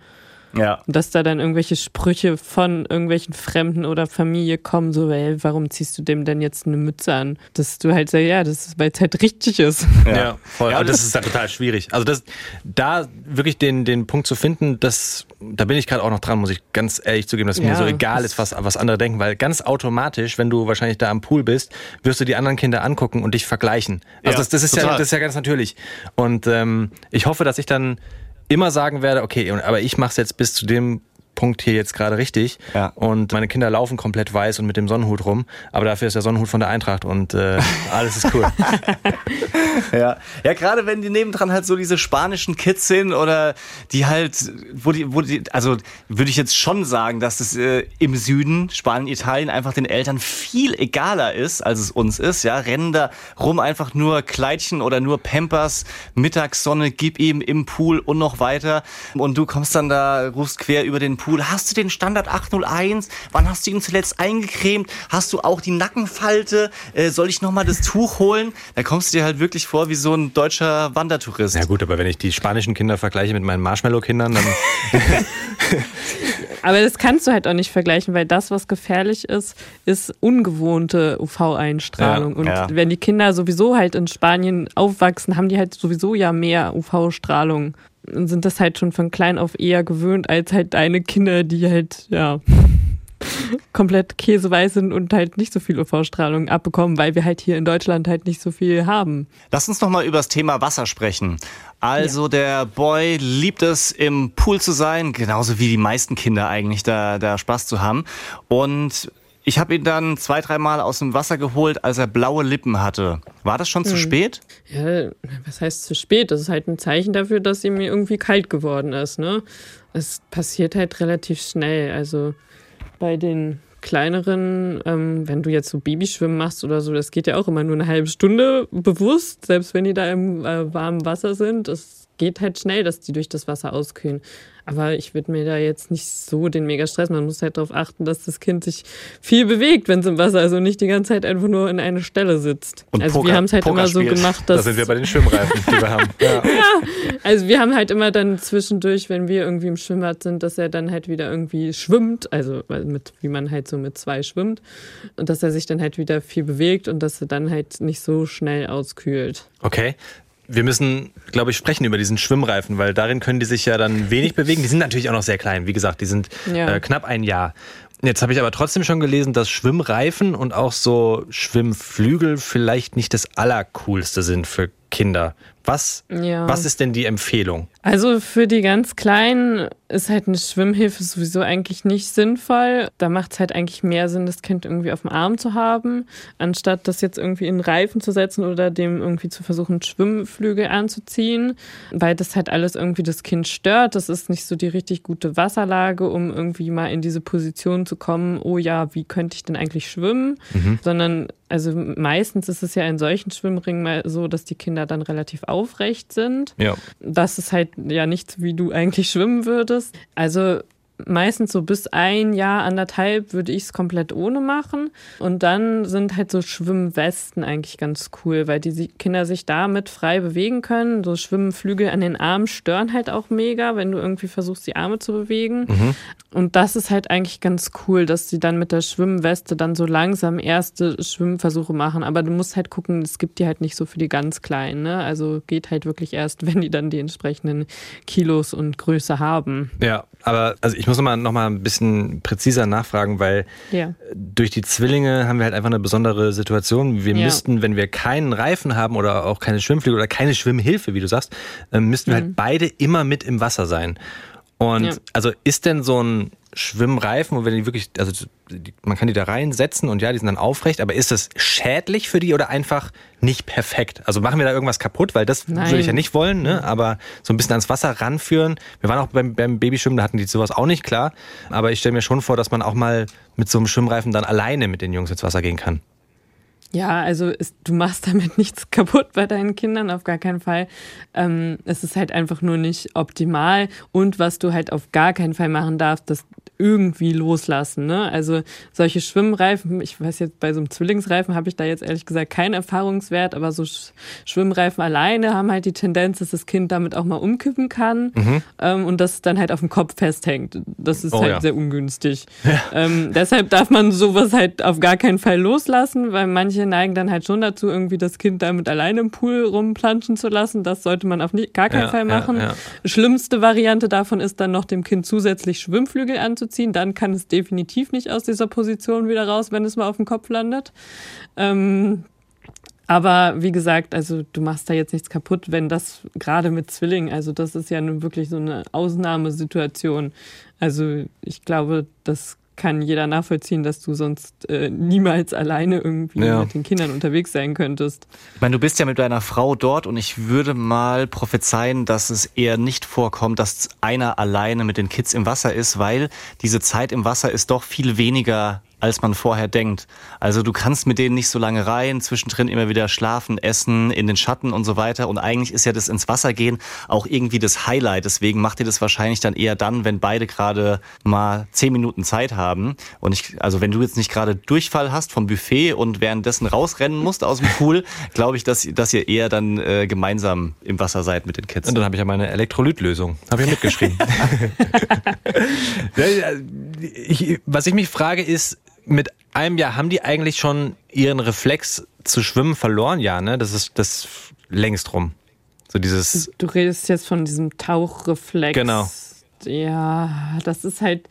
Ja. Und dass da dann irgendwelche Sprüche von irgendwelchen Fremden oder Familie kommen, so, ey, warum ziehst du dem denn jetzt eine Mütze an? Dass du halt sagst, ja, das ist, weil es halt richtig ist. Ja, voll. Aber das ist dann total schwierig. Also das, da wirklich den, den Punkt zu finden, das, da bin ich gerade auch noch dran, muss ich ganz ehrlich zugeben, dass mir Ja, so egal ist, was, was andere denken, weil ganz automatisch, wenn du wahrscheinlich da am Pool bist, wirst du die anderen Kinder angucken und dich vergleichen. Also Ja, das, das, ist ja, das ist ja ganz natürlich. Und ähm, ich hoffe, dass ich dann immer sagen werde, okay, aber ich mache es jetzt bis zu dem Punkt hier jetzt gerade richtig. Ja. Und meine Kinder laufen komplett weiß und mit dem Sonnenhut rum. Aber dafür ist der Sonnenhut von der Eintracht und äh, alles ist cool. Ja, ja gerade wenn die nebendran halt so diese spanischen Kids sind oder die halt, wo die, wo die, also würde ich jetzt schon sagen, dass es äh, im Süden, Spanien, Italien, einfach den Eltern viel egaler ist, als es uns ist. Ja, rennen da rum einfach nur Kleidchen oder nur Pampers, Mittagssonne, gib ihm im Pool und noch weiter. Und du kommst dann da, rufst quer über den Pool. Hast du den Standard 801? Wann hast du ihn zuletzt eingecremt? Hast du auch die Nackenfalte? Äh, soll ich nochmal das Tuch holen? Da kommst du dir halt wirklich vor wie so ein deutscher Wandertourist. Ja gut, aber wenn ich die spanischen Kinder vergleiche mit meinen Marshmallow-Kindern, dann Aber das kannst du halt auch nicht vergleichen, weil das, was gefährlich ist, ist ungewohnte UV-Einstrahlung. Ja, und ja. wenn die Kinder sowieso halt in Spanien aufwachsen, haben die halt sowieso ja mehr UV-Strahlung. Sind das halt schon von klein auf eher gewöhnt, als halt deine Kinder, die halt, ja, komplett käseweiß sind und halt nicht so viel UV-Strahlung abbekommen, weil wir halt hier in Deutschland halt nicht so viel haben. Lass uns noch mal über das Thema Wasser sprechen. Also der Boy liebt es, im Pool zu sein, genauso wie die meisten Kinder eigentlich da, da Spaß zu haben. Und ich habe ihn dann zwei, dreimal aus dem Wasser geholt, als er blaue Lippen hatte. War das schon zu spät? Ja, was heißt zu spät? Das ist halt ein Zeichen dafür, dass ihm irgendwie kalt geworden ist, ne? Es passiert halt relativ schnell. Also bei den kleineren, ähm, wenn du jetzt so Babyschwimmen machst oder so, das geht ja auch immer nur eine halbe Stunde bewusst, selbst wenn die da im äh, warmen Wasser sind. Es geht halt schnell, dass die durch das Wasser auskühlen. Aber ich würde mir da jetzt nicht so den mega Stress. Man muss halt darauf achten, dass das Kind sich viel bewegt, wenn es im Wasser ist und nicht die ganze Zeit einfach nur in eine Stelle sitzt. Und also Poker- wir haben es halt Poker immer so spielt. gemacht, da dass sind wir bei den Schwimmreifen, die wir haben. Ja. also wir haben halt immer dann zwischendurch, wenn wir irgendwie im Schwimmbad sind, dass er dann halt wieder irgendwie schwimmt, also mit, wie man halt so mit zwei schwimmt und dass er sich dann halt wieder viel bewegt und dass er dann halt nicht so schnell auskühlt. Okay. Wir müssen, glaube ich, sprechen über diesen Schwimmreifen, weil darin können die sich ja dann wenig bewegen. Die sind natürlich auch noch sehr klein. Wie gesagt, die sind Ja. äh, knapp ein Jahr. Jetzt habe ich aber trotzdem schon gelesen, dass Schwimmreifen und auch so Schwimmflügel vielleicht nicht das Allercoolste sind für Kinder. Was, Ja. was ist denn die Empfehlung? Also für die ganz Kleinen ist halt eine Schwimmhilfe sowieso eigentlich nicht sinnvoll. Da macht es halt eigentlich mehr Sinn, das Kind irgendwie auf dem Arm zu haben, anstatt das jetzt irgendwie in Reifen zu setzen oder dem irgendwie zu versuchen, Schwimmflügel anzuziehen, weil das halt alles irgendwie das Kind stört. Das ist nicht so die richtig gute Wasserlage, um irgendwie mal in diese Position zu kommen, oh ja, wie könnte ich denn eigentlich schwimmen? Sondern also meistens ist es ja in solchen Schwimmringen mal so, dass die Kinder dann relativ aufrecht sind. Ja. Das ist halt ja nichts, wie du eigentlich schwimmen würdest. Also meistens so bis ein Jahr, anderthalb würde ich es komplett ohne machen. Und dann sind halt so Schwimmwesten eigentlich ganz cool, weil die Kinder sich damit frei bewegen können. So Schwimmflügel an den Armen stören halt auch mega, wenn du irgendwie versuchst, die Arme zu bewegen. Und das ist halt eigentlich ganz cool, dass sie dann mit der Schwimmweste dann so langsam erste Schwimmversuche machen. Aber du musst halt gucken, es gibt die halt nicht so für die ganz Kleinen. Ne? Also geht halt wirklich erst, wenn die dann die entsprechenden Kilos und Größe haben. Ja, aber also ich muss noch mal, noch mal ein bisschen präziser nachfragen, weil Ja. durch die Zwillinge haben wir halt einfach eine besondere Situation. Wir Ja. müssten, wenn wir keinen Reifen haben oder auch keine Schwimmflügel oder keine Schwimmhilfe, wie du sagst, ähm, müssten wir halt beide immer mit im Wasser sein. Und Mhm. Ja. also ist denn so ein Schwimmreifen, wo wir die wirklich, also die, man kann die da reinsetzen und ja, die sind dann aufrecht, aber ist das schädlich für die oder einfach nicht perfekt? Also machen wir da irgendwas kaputt, weil das Nein. würde ich ja nicht wollen, ne? aber so ein bisschen ans Wasser ranführen. Wir waren auch beim, beim Babyschwimmen, da hatten die sowas auch nicht klar, aber ich stelle mir schon vor, dass man auch mal mit so einem Schwimmreifen dann alleine mit den Jungs ins Wasser gehen kann. Ja, also ist, du machst damit nichts kaputt bei deinen Kindern, auf gar keinen Fall. Ähm, es ist halt einfach nur nicht optimal. Und was du halt auf gar keinen Fall machen darfst, dass irgendwie loslassen. Ne? Also solche Schwimmreifen, ich weiß jetzt, bei so einem Zwillingsreifen habe ich da jetzt ehrlich gesagt keinen Erfahrungswert, aber so Schwimmreifen alleine haben halt die Tendenz, dass das Kind damit auch mal umkippen kann mhm. ähm, und das dann halt auf dem Kopf festhängt. Das ist oh, halt ja. sehr ungünstig. Ja. Ähm, deshalb darf man sowas halt auf gar keinen Fall loslassen, weil manche neigen dann halt schon dazu, irgendwie das Kind damit alleine im Pool rumplanschen zu lassen. Das sollte man auf gar keinen ja, Fall machen. Schlimmste Variante davon ist dann noch dem Kind zusätzlich Schwimmflügel anzuziehen. Dann kann es definitiv nicht aus dieser Position wieder raus, wenn es mal auf dem Kopf landet. Ähm, aber wie gesagt, also du machst da jetzt nichts kaputt, wenn das gerade mit Zwillingen, also das ist ja nun wirklich so eine Ausnahmesituation. Also ich glaube, das kann jeder nachvollziehen, dass du sonst äh, niemals alleine irgendwie ja. mit den Kindern unterwegs sein könntest. Ich meine, du bist ja mit deiner Frau dort und ich würde mal prophezeien, dass es eher nicht vorkommt, dass einer alleine mit den Kids im Wasser ist, weil diese Zeit im Wasser ist doch viel weniger als man vorher denkt. Also du kannst mit denen nicht so lange rein, zwischendrin immer wieder schlafen, essen, in den Schatten und so weiter. Und eigentlich ist ja das ins Wasser gehen auch irgendwie das Highlight. Deswegen macht ihr das wahrscheinlich dann eher dann, wenn beide gerade mal zehn Minuten Zeit haben. Und ich, also wenn du jetzt nicht gerade Durchfall hast vom Buffet und währenddessen rausrennen musst aus dem Pool, glaube ich, dass, dass ihr eher dann äh, gemeinsam im Wasser seid mit den Kids. Und dann habe ich ja meine Elektrolytlösung. Habe ich mitgeschrieben. ich, was ich mich frage ist, mit einem Jahr haben die eigentlich schon ihren Reflex zu schwimmen verloren? Ja, ne? Das ist das längst rum. So dieses. Du redest jetzt von diesem Tauchreflex. Genau. Ja, das ist halt.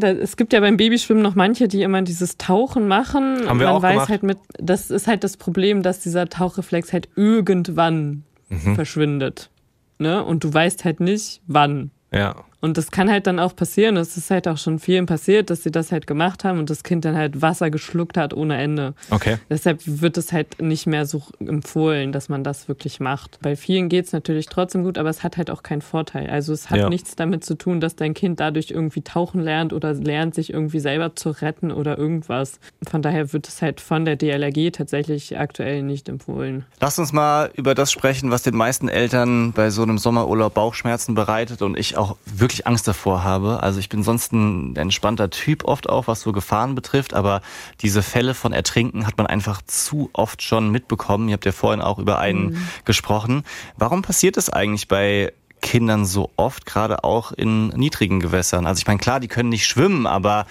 Es gibt ja beim Babyschwimmen noch manche, die immer dieses Tauchen machen. Haben wir Man auch weiß gemacht. halt mit. Das ist halt das Problem, dass dieser Tauchreflex halt irgendwann mhm. verschwindet. Ne? Und du weißt halt nicht, wann. Ja. Und das kann halt dann auch passieren. Es ist halt auch schon vielen passiert, dass sie das halt gemacht haben und das Kind dann halt Wasser geschluckt hat ohne Ende. Okay. Deshalb wird es halt nicht mehr so empfohlen, dass man das wirklich macht. Bei vielen geht es natürlich trotzdem gut, aber es hat halt auch keinen Vorteil. Also es hat ja. nichts damit zu tun, dass dein Kind dadurch irgendwie tauchen lernt oder lernt, sich irgendwie selber zu retten oder irgendwas. Von daher wird es halt von der DLRG tatsächlich aktuell nicht empfohlen. Lass uns mal über das sprechen, was den meisten Eltern bei so einem Sommerurlaub Bauchschmerzen bereitet und ich auch wirklich wirklich Angst davor habe. Also ich bin sonst ein entspannter Typ oft auch, was so Gefahren betrifft, aber diese Fälle von Ertrinken hat man einfach zu oft schon mitbekommen. Ihr habt ja vorhin auch über einen mhm. gesprochen. Warum passiert es eigentlich bei Kindern so oft, gerade auch in niedrigen Gewässern? Also ich meine, klar, die können nicht schwimmen, aber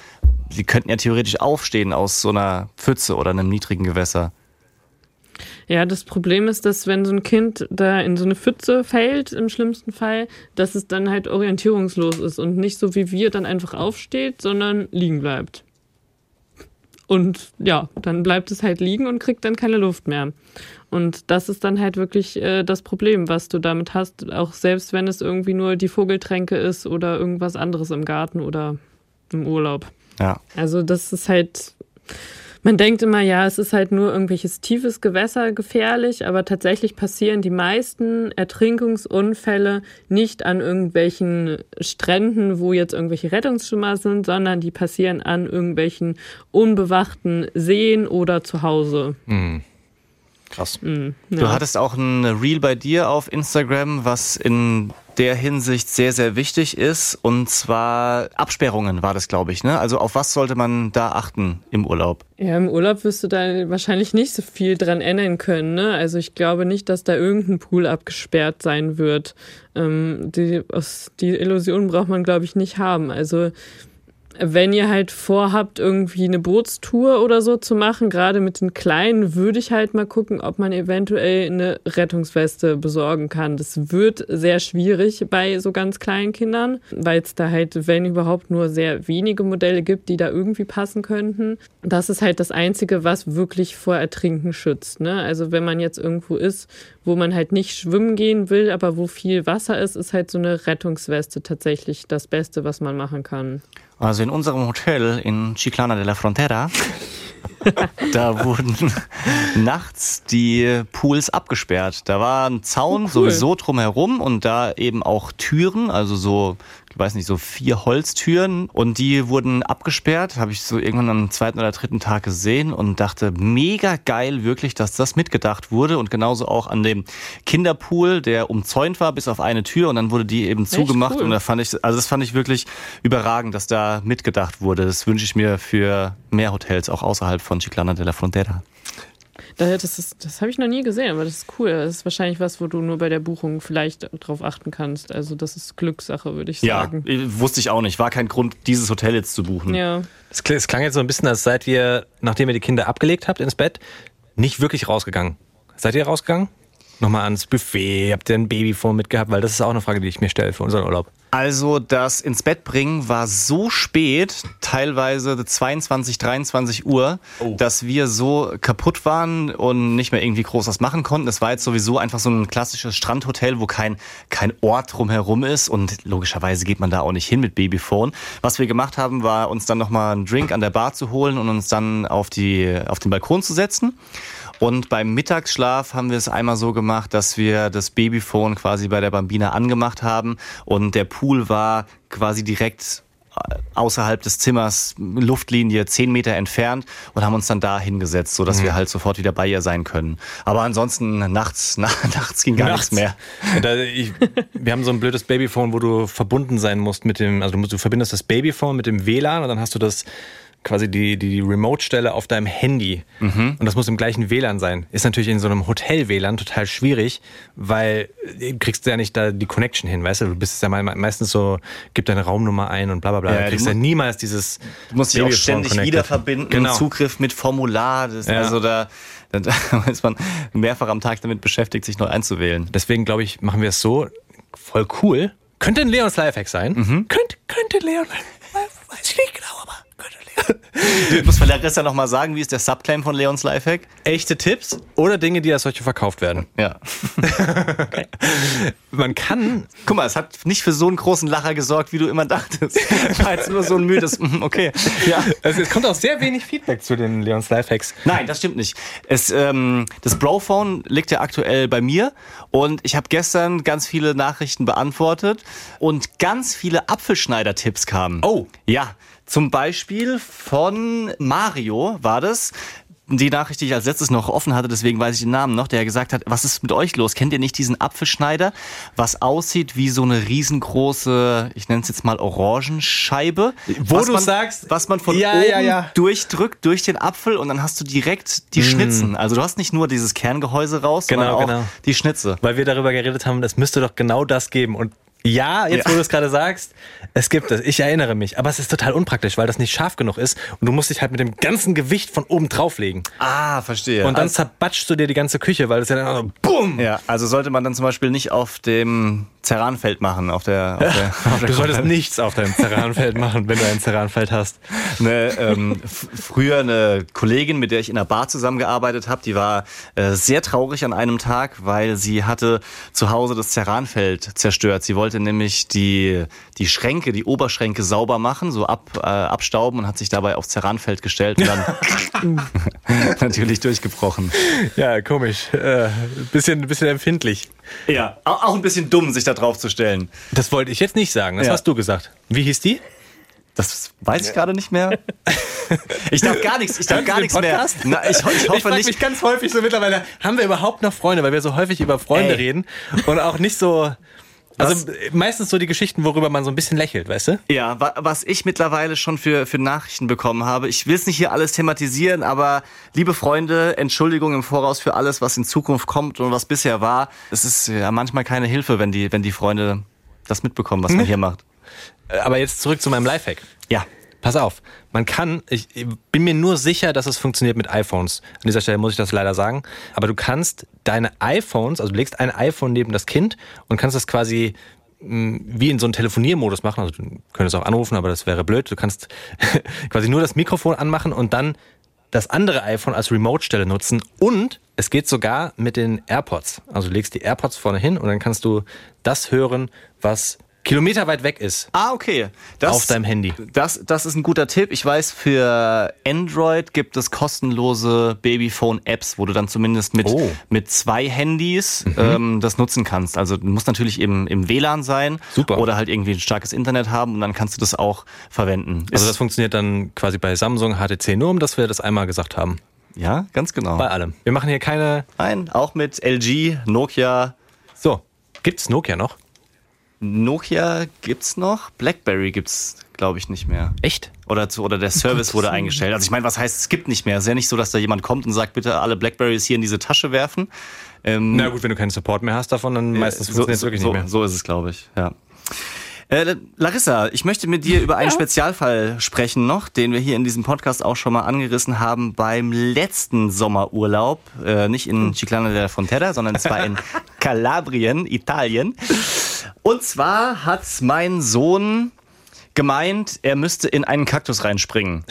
sie könnten ja theoretisch aufstehen aus so einer Pfütze oder einem niedrigen Gewässer. Ja, das Problem ist, dass wenn so ein Kind da in so eine Pfütze fällt, im schlimmsten Fall, dass es dann halt orientierungslos ist und nicht so wie wir dann einfach aufsteht, sondern liegen bleibt. Und ja, dann bleibt es halt liegen und kriegt dann keine Luft mehr. Und das ist dann halt wirklich äh, das Problem, was du damit hast, auch selbst wenn es irgendwie nur die Vogeltränke ist oder irgendwas anderes im Garten oder im Urlaub. Ja. Also das ist halt man denkt immer, ja, es ist halt nur irgendwelches tiefes Gewässer gefährlich, aber tatsächlich passieren die meisten Ertrinkungsunfälle nicht an irgendwelchen Stränden, wo jetzt irgendwelche Rettungsschimmer sind, sondern die passieren an irgendwelchen unbewachten Seen oder zu Hause. Mhm. Krass. Mhm, ja. Du hattest auch ein Reel bei dir auf Instagram, was in der Hinsicht sehr, sehr wichtig ist. Und zwar Absperrungen war das, glaube ich. Ne? Also auf was sollte man da achten im Urlaub? Ja, im Urlaub wirst du da wahrscheinlich nicht so viel dran ändern können. Ne? Also ich glaube nicht, dass da irgendein Pool abgesperrt sein wird. Ähm, die, die Illusion braucht man, glaube ich, nicht haben. Also wenn ihr halt vorhabt, irgendwie eine Bootstour oder so zu machen, gerade mit den Kleinen, würde ich halt mal gucken, ob man eventuell eine Rettungsweste besorgen kann. Das wird sehr schwierig bei so ganz kleinen Kindern, weil es da halt, wenn überhaupt, nur sehr wenige Modelle gibt, die da irgendwie passen könnten. Das ist halt das Einzige, was wirklich vor Ertrinken schützt. Ne? Also wenn man jetzt irgendwo ist, wo man halt nicht schwimmen gehen will, aber wo viel Wasser ist, ist halt so eine Rettungsweste tatsächlich das Beste, was man machen kann. Also in unserem Hotel in Chiclana de la Frontera da wurden nachts die Pools abgesperrt. Da war ein Zaun Oh, cool. sowieso drumherum und da eben auch Türen, also so, weiß nicht, so vier Holztüren und die wurden abgesperrt. Habe ich so irgendwann am zweiten oder dritten Tag gesehen und dachte, mega geil wirklich, dass das mitgedacht wurde und genauso auch an dem Kinderpool, der umzäunt war bis auf eine Tür und dann wurde die eben zugemacht cool. und da fand ich, also das fand ich wirklich überragend, dass da mitgedacht wurde. Das wünsche ich mir für mehr Hotels, auch außerhalb von Chiclana de la Frontera. Da- Das, ist- das habe ich noch nie gesehen, aber das ist cool. Das ist wahrscheinlich was, wo du nur bei der Buchung vielleicht drauf achten kannst. Also das ist Glückssache, würde ich Ja, sagen. äh, wusste ich auch nicht. War kein Grund, dieses Hotel jetzt zu buchen. Ja. Es kl- es klang jetzt so ein bisschen, als seid ihr, nachdem ihr die Kinder abgelegt habt ins Bett, nicht wirklich rausgegangen. Seid ihr rausgegangen? Nochmal ans Buffet, habt ihr ein Babyphone mitgehabt? Weil das ist auch eine Frage, die ich mir stelle für unseren Urlaub. Also das ins Bett bringen war so spät, teilweise 22, 23 Uhr, dass wir so kaputt waren und nicht mehr irgendwie groß was machen konnten. Es war jetzt sowieso einfach so ein klassisches Strandhotel, wo kein, kein Ort drumherum ist und logischerweise geht man da auch nicht hin mit Babyphone. Was wir gemacht haben, war uns dann nochmal einen Drink an der Bar zu holen und uns dann auf, die, auf den Balkon zu setzen. Und beim Mittagsschlaf haben wir es einmal so gemacht, dass wir das Babyphone quasi bei der Bambina angemacht haben und der Pool war quasi direkt äh, außerhalb des Zimmers, Luftlinie 10 Meter entfernt und haben uns dann da hingesetzt, so dass wir halt sofort wieder bei ihr sein können. Aber ansonsten nachts, na, nachts ging gar nichts mehr. Da, ich, wir haben so ein blödes Babyphone, wo du verbunden sein musst mit dem, also du, du verbindest das Babyphone mit dem WLAN und dann hast du das quasi die, die Remote-Stelle auf deinem Handy. Und das muss im gleichen WLAN sein. Ist natürlich in so einem Hotel-WLAN total schwierig, weil du kriegst ja nicht da die Connection hin, weißt du? Du bist ja me- meistens so, gib deine Raumnummer ein und bla bla bla. Ja, du kriegst du ja niemals dieses Du musst dich auch ständig connected. wieder verbinden, Genau. Zugriff mit Formular. Das, Ja. Also da, da ist man mehrfach am Tag damit beschäftigt, sich neu einzuwählen. Deswegen glaube ich, machen wir es so. Voll cool. Könnte ein Leons Lifehack sein. Könnte, könnte Leon. Weiß ich nicht genau. Ich muss Larissa noch mal sagen, wie ist der Subclaim von Leons Lifehack? Echte Tipps oder Dinge, die als solche verkauft werden. Ja. Man kann, Guck mal, es hat nicht für so einen großen Lacher gesorgt, wie du immer dachtest. War jetzt nur so ein müdes, mm, okay. Ja. es, es kommt auch sehr wenig Feedback zu den Leons Lifehacks. Nein, das stimmt nicht. Es, ähm, das Brophone liegt ja aktuell bei mir und ich habe gestern ganz viele Nachrichten beantwortet und ganz viele Apfelschneider-Tipps kamen. Oh. Ja, zum Beispiel von Mario war das. Die Nachricht, die ich als letztes noch offen hatte, deswegen weiß ich den Namen noch, der gesagt hat, was ist mit euch los? Kennt ihr nicht diesen Apfelschneider, was aussieht wie so eine riesengroße, ich nenne es jetzt mal Orangenscheibe? Wo du man, sagst- was man von Ja, oben ja, ja. durchdrückt durch den Apfel und dann hast du direkt die Schnitzen. Also du hast nicht nur dieses Kerngehäuse raus, sondern Genau, auch genau. die Schnitze. Weil wir darüber geredet haben, es müsste doch genau das geben. Und ja, jetzt Ja. wo du es gerade sagst, es gibt es. Ich erinnere mich. Aber es ist total unpraktisch, weil das nicht scharf genug ist. Und du musst dich halt mit dem ganzen Gewicht von oben drauflegen. Ah, verstehe. Und dann also, zerbatschst du dir die ganze Küche, weil es ja dann so BUM! ja, also sollte man dann zum Beispiel nicht auf dem Ceranfeld machen, auf der, auf der, auf der Du solltest nichts auf deinem Ceranfeld machen, wenn du ein Ceranfeld hast. eine, ähm, früher eine Kollegin, mit der ich in einer Bar zusammengearbeitet habe, die war äh, sehr traurig an einem Tag, weil sie hatte zu Hause das Ceranfeld zerstört. Sie wollte nämlich die, die Schränke, die Oberschränke sauber machen, so ab, äh, abstauben und hat sich dabei aufs Ceranfeld gestellt und dann natürlich durchgebrochen. Ja, komisch. Äh, bisschen, bisschen empfindlich. Ja, auch, auch ein bisschen dumm, sich da drauf zu stellen. Das wollte ich jetzt nicht sagen. Das Ja. hast du gesagt. Wie hieß die? Das weiß ich gerade nicht mehr. Ich darf gar nichts, ich darf gar nichts mehr. Na, ich, ich Ich hoffe frage nicht. mich ganz häufig so mittlerweile, haben wir überhaupt noch Freunde, weil wir so häufig über Freunde Ey. reden und auch nicht so, also äh, meistens so die Geschichten, worüber man so ein bisschen lächelt, weißt du? Ja, wa was ich mittlerweile schon für, für Nachrichten bekommen habe. Ich will es nicht hier alles thematisieren, aber liebe Freunde, Entschuldigung im Voraus für alles, was in Zukunft kommt und was bisher war. Es ist ja manchmal keine Hilfe, wenn die, wenn die Freunde das mitbekommen, was man hier macht. Äh, Aber jetzt zurück zu meinem Lifehack. Ja. Pass auf, man kann, ich ich bin mir nur sicher, dass es funktioniert mit iPhones. An dieser Stelle muss ich das leider sagen. Aber du kannst deine iPhones, also du legst ein iPhone neben das Kind und kannst das quasi mh, wie in so einen Telefoniermodus machen. Also du könntest auch anrufen, aber das wäre blöd. Du kannst quasi nur das Mikrofon anmachen und dann das andere iPhone als Remote-Stelle nutzen. Und es geht sogar mit den AirPods. Also du legst die AirPods vorne hin und dann kannst du das hören, was Kilometer weit weg ist Ah, okay. Das, auf deinem Handy. Das, das ist ein guter Tipp. Ich weiß, für Android gibt es kostenlose Babyphone-Apps, wo du dann zumindest mit, Oh. mit zwei Handys ähm, das nutzen kannst. Also du musst natürlich im, im WLAN sein Super. oder halt irgendwie ein starkes Internet haben und dann kannst du das auch verwenden. Also das funktioniert dann quasi bei Samsung HTC nur, um dass wir das einmal gesagt haben. ja, ganz genau. Bei allem. Wir machen hier keine. Nein, auch mit LG, Nokia. So, gibt's Nokia noch? Nokia gibt's noch, BlackBerry gibt's, glaube ich, nicht mehr. Echt? Oder, zu, oder der Service wurde eingestellt. Also ich meine, was heißt, es gibt nicht mehr. Es ist ja nicht so, dass da jemand kommt und sagt, bitte alle Blackberries hier in diese Tasche werfen. Ähm, Na gut, wenn du keinen Support mehr hast davon, dann meistens so, funktioniert es wirklich so, nicht mehr. so ist es, glaube ich. Ja. Äh, Larissa, ich möchte mit dir über einen Spezialfall sprechen noch, den wir hier in diesem Podcast auch schon mal angerissen haben beim letzten Sommerurlaub. Äh, nicht in Ciclana della Frontera, sondern zwar in Kalabrien, Italien. Und zwar hat mein Sohn gemeint, er müsste in einen Kaktus reinspringen.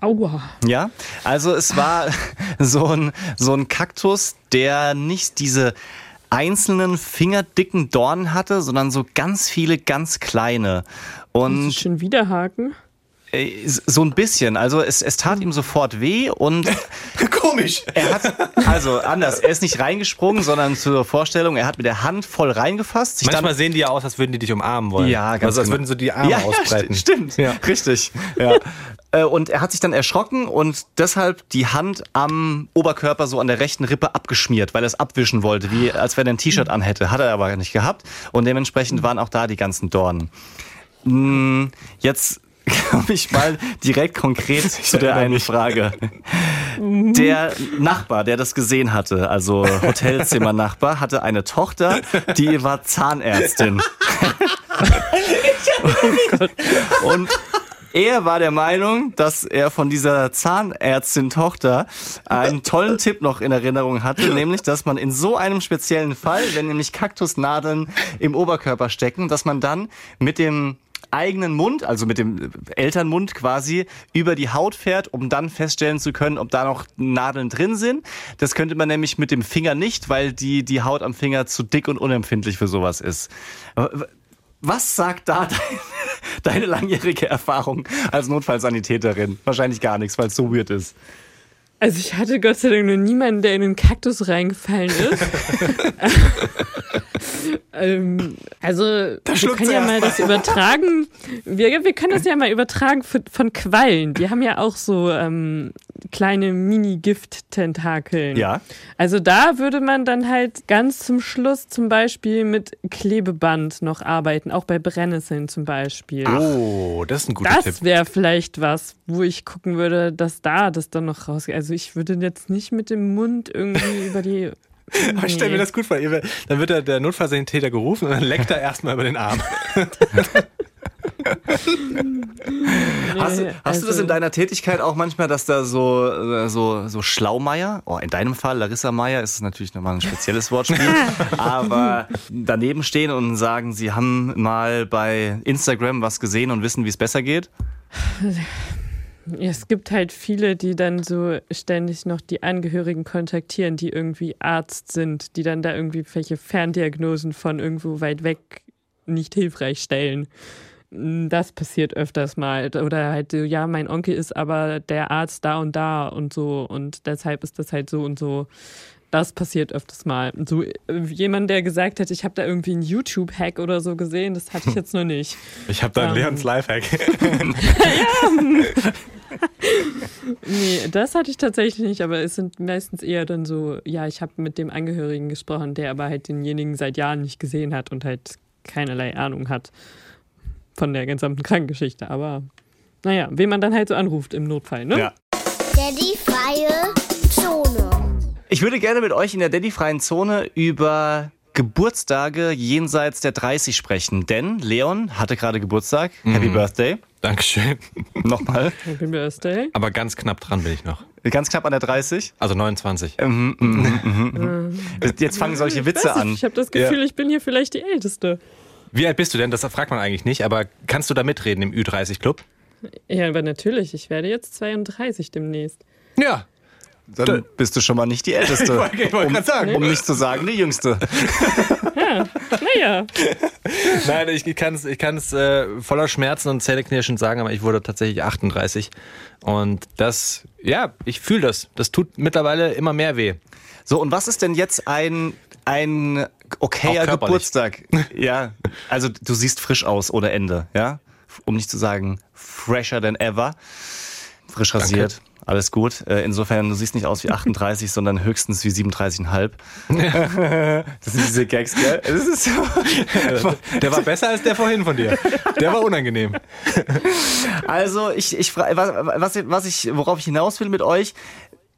Aua. Ja, also es war so ein, so ein Kaktus, der nicht diese einzelnen fingerdicken Dornen hatte, sondern so ganz viele ganz kleine. Und Schon wieder Haken? Äh, so ein bisschen, also es, es tat ihm sofort weh und Komisch. er hat, also anders, er ist nicht reingesprungen, sondern zur Vorstellung, er hat mit der Hand voll reingefasst, Manchmal dann sehen die ja aus, als würden die dich umarmen wollen. Ja, ganz Also als genau. würden so die Arme ja, ja, ausbreiten. sti- Stimmt, Ja. richtig. Ja. Äh, Und er hat sich dann erschrocken und deshalb die Hand am Oberkörper so an der rechten Rippe abgeschmiert, weil er es abwischen wollte, wie als wenn er ein T-Shirt anhätte. Hat er aber nicht gehabt und dementsprechend waren auch da die ganzen Dornen. Mm, Jetzt komme ich mal direkt konkret zu der einen Frage. Der Nachbar, der das gesehen hatte, also Hotelzimmernachbar, hatte eine Tochter, die war Zahnärztin. Und er war der Meinung, dass er von dieser Zahnärztin-Tochter einen tollen Tipp noch in Erinnerung hatte, nämlich, dass man in so einem speziellen Fall, wenn nämlich Kaktusnadeln im Oberkörper stecken, dass man dann mit dem eigenen Mund, also mit dem Elternmund quasi, über die Haut fährt, um dann feststellen zu können, ob da noch Nadeln drin sind. Das könnte man nämlich mit dem Finger nicht, weil die, die Haut am Finger zu dick und unempfindlich für sowas ist. Was sagt da dein, deine langjährige Erfahrung als Notfallsanitäterin? Wahrscheinlich gar nichts, weil es so weird ist. Also ich hatte Gott sei Dank noch niemanden, der in einen Kaktus reingefallen ist. ähm, also wir schluckt können ja mal das übertragen. Wir, wir können das ja mal übertragen von, von Quallen. Die haben ja auch so ähm, kleine Mini-Gift-Tentakeln. Ja. Also da würde man dann halt ganz zum Schluss zum Beispiel mit Klebeband noch arbeiten, auch bei Brennnesseln zum Beispiel. Oh, das ist ein guter Tipp. Das wäre vielleicht was, wo ich gucken würde, dass da das dann noch rausgeht. Also ich würde jetzt nicht mit dem Mund irgendwie über die. Aber ich stelle mir Nee. das gut vor. Dann wird der, der Notfallsanitäter gerufen und dann leckt er erstmal über den Arm. Hast, Nee, du- hast du das also- in deiner Tätigkeit auch manchmal, dass da so, äh, so, so Schlaumeier, oh, in deinem Fall Larissa Meier ist es natürlich nochmal ein spezielles Wortspiel, aber daneben stehen und sagen, sie haben mal bei Instagram was gesehen und wissen, wie es besser geht? Es gibt halt viele, die dann so ständig noch die Angehörigen kontaktieren, die irgendwie Arzt sind, die dann da irgendwie welche Ferndiagnosen von irgendwo weit weg nicht hilfreich stellen. Das passiert öfters mal. Oder halt so, ja, mein Onkel ist aber der Arzt da und da und so und deshalb ist das halt so und so. Das passiert öfters mal. So äh, jemand, der gesagt hat, ich habe da irgendwie einen YouTube-Hack oder so gesehen, das hatte ich jetzt noch nicht. Ich habe da Ähm. Leons Lifehack. Nee, das hatte ich tatsächlich nicht, aber es sind meistens eher dann so, ja, ich habe mit dem Angehörigen gesprochen, der aber halt denjenigen seit Jahren nicht gesehen hat und halt keinerlei Ahnung hat von der gesamten Krankengeschichte. Aber naja, wen man dann halt so anruft im Notfall, ne? Ja. Daddy freie Zone. Ich würde gerne mit euch in der Daddy-freien Zone über Geburtstage jenseits der 30 sprechen, denn Leon hatte gerade Geburtstag. Happy Birthday. Dankeschön. Nochmal. Happy Birthday. Aber ganz knapp dran bin ich noch. Ganz knapp an der 30. Also 29. Mhm, mhm, mhm. Jetzt fangen solche Witze Weiß ich, an. ich habe das Gefühl, ich bin hier vielleicht die Älteste. Wie alt bist du denn? Das fragt man eigentlich nicht, aber kannst du da mitreden im Ü30-Club? Ja, aber natürlich, ich werde jetzt 32 demnächst. Ja. Dann bist du schon mal nicht die Älteste. Ich wollte um, grad sagen. um nicht zu sagen, die Jüngste. Naja, Nein, ich kann es ich kann's, äh, voller Schmerzen und Zähneknirschen sagen, aber ich wurde tatsächlich 38. Und das, ja, ich fühle das. Das tut mittlerweile immer mehr weh. So, und was ist denn jetzt ein, ein okayer. Geburtstag? Ja, also du siehst frisch aus ohne Ende, ja? Um nicht zu sagen fresher than ever. Frisch rasiert. Alles gut. Äh, Insofern, du siehst nicht aus wie 38, sondern höchstens wie 37,5. Das sind diese Gags, gell? Das ist so. Der war besser als der vorhin von dir. Der war unangenehm. Also, ich, ich frage, was, was ich, worauf ich hinaus will mit euch,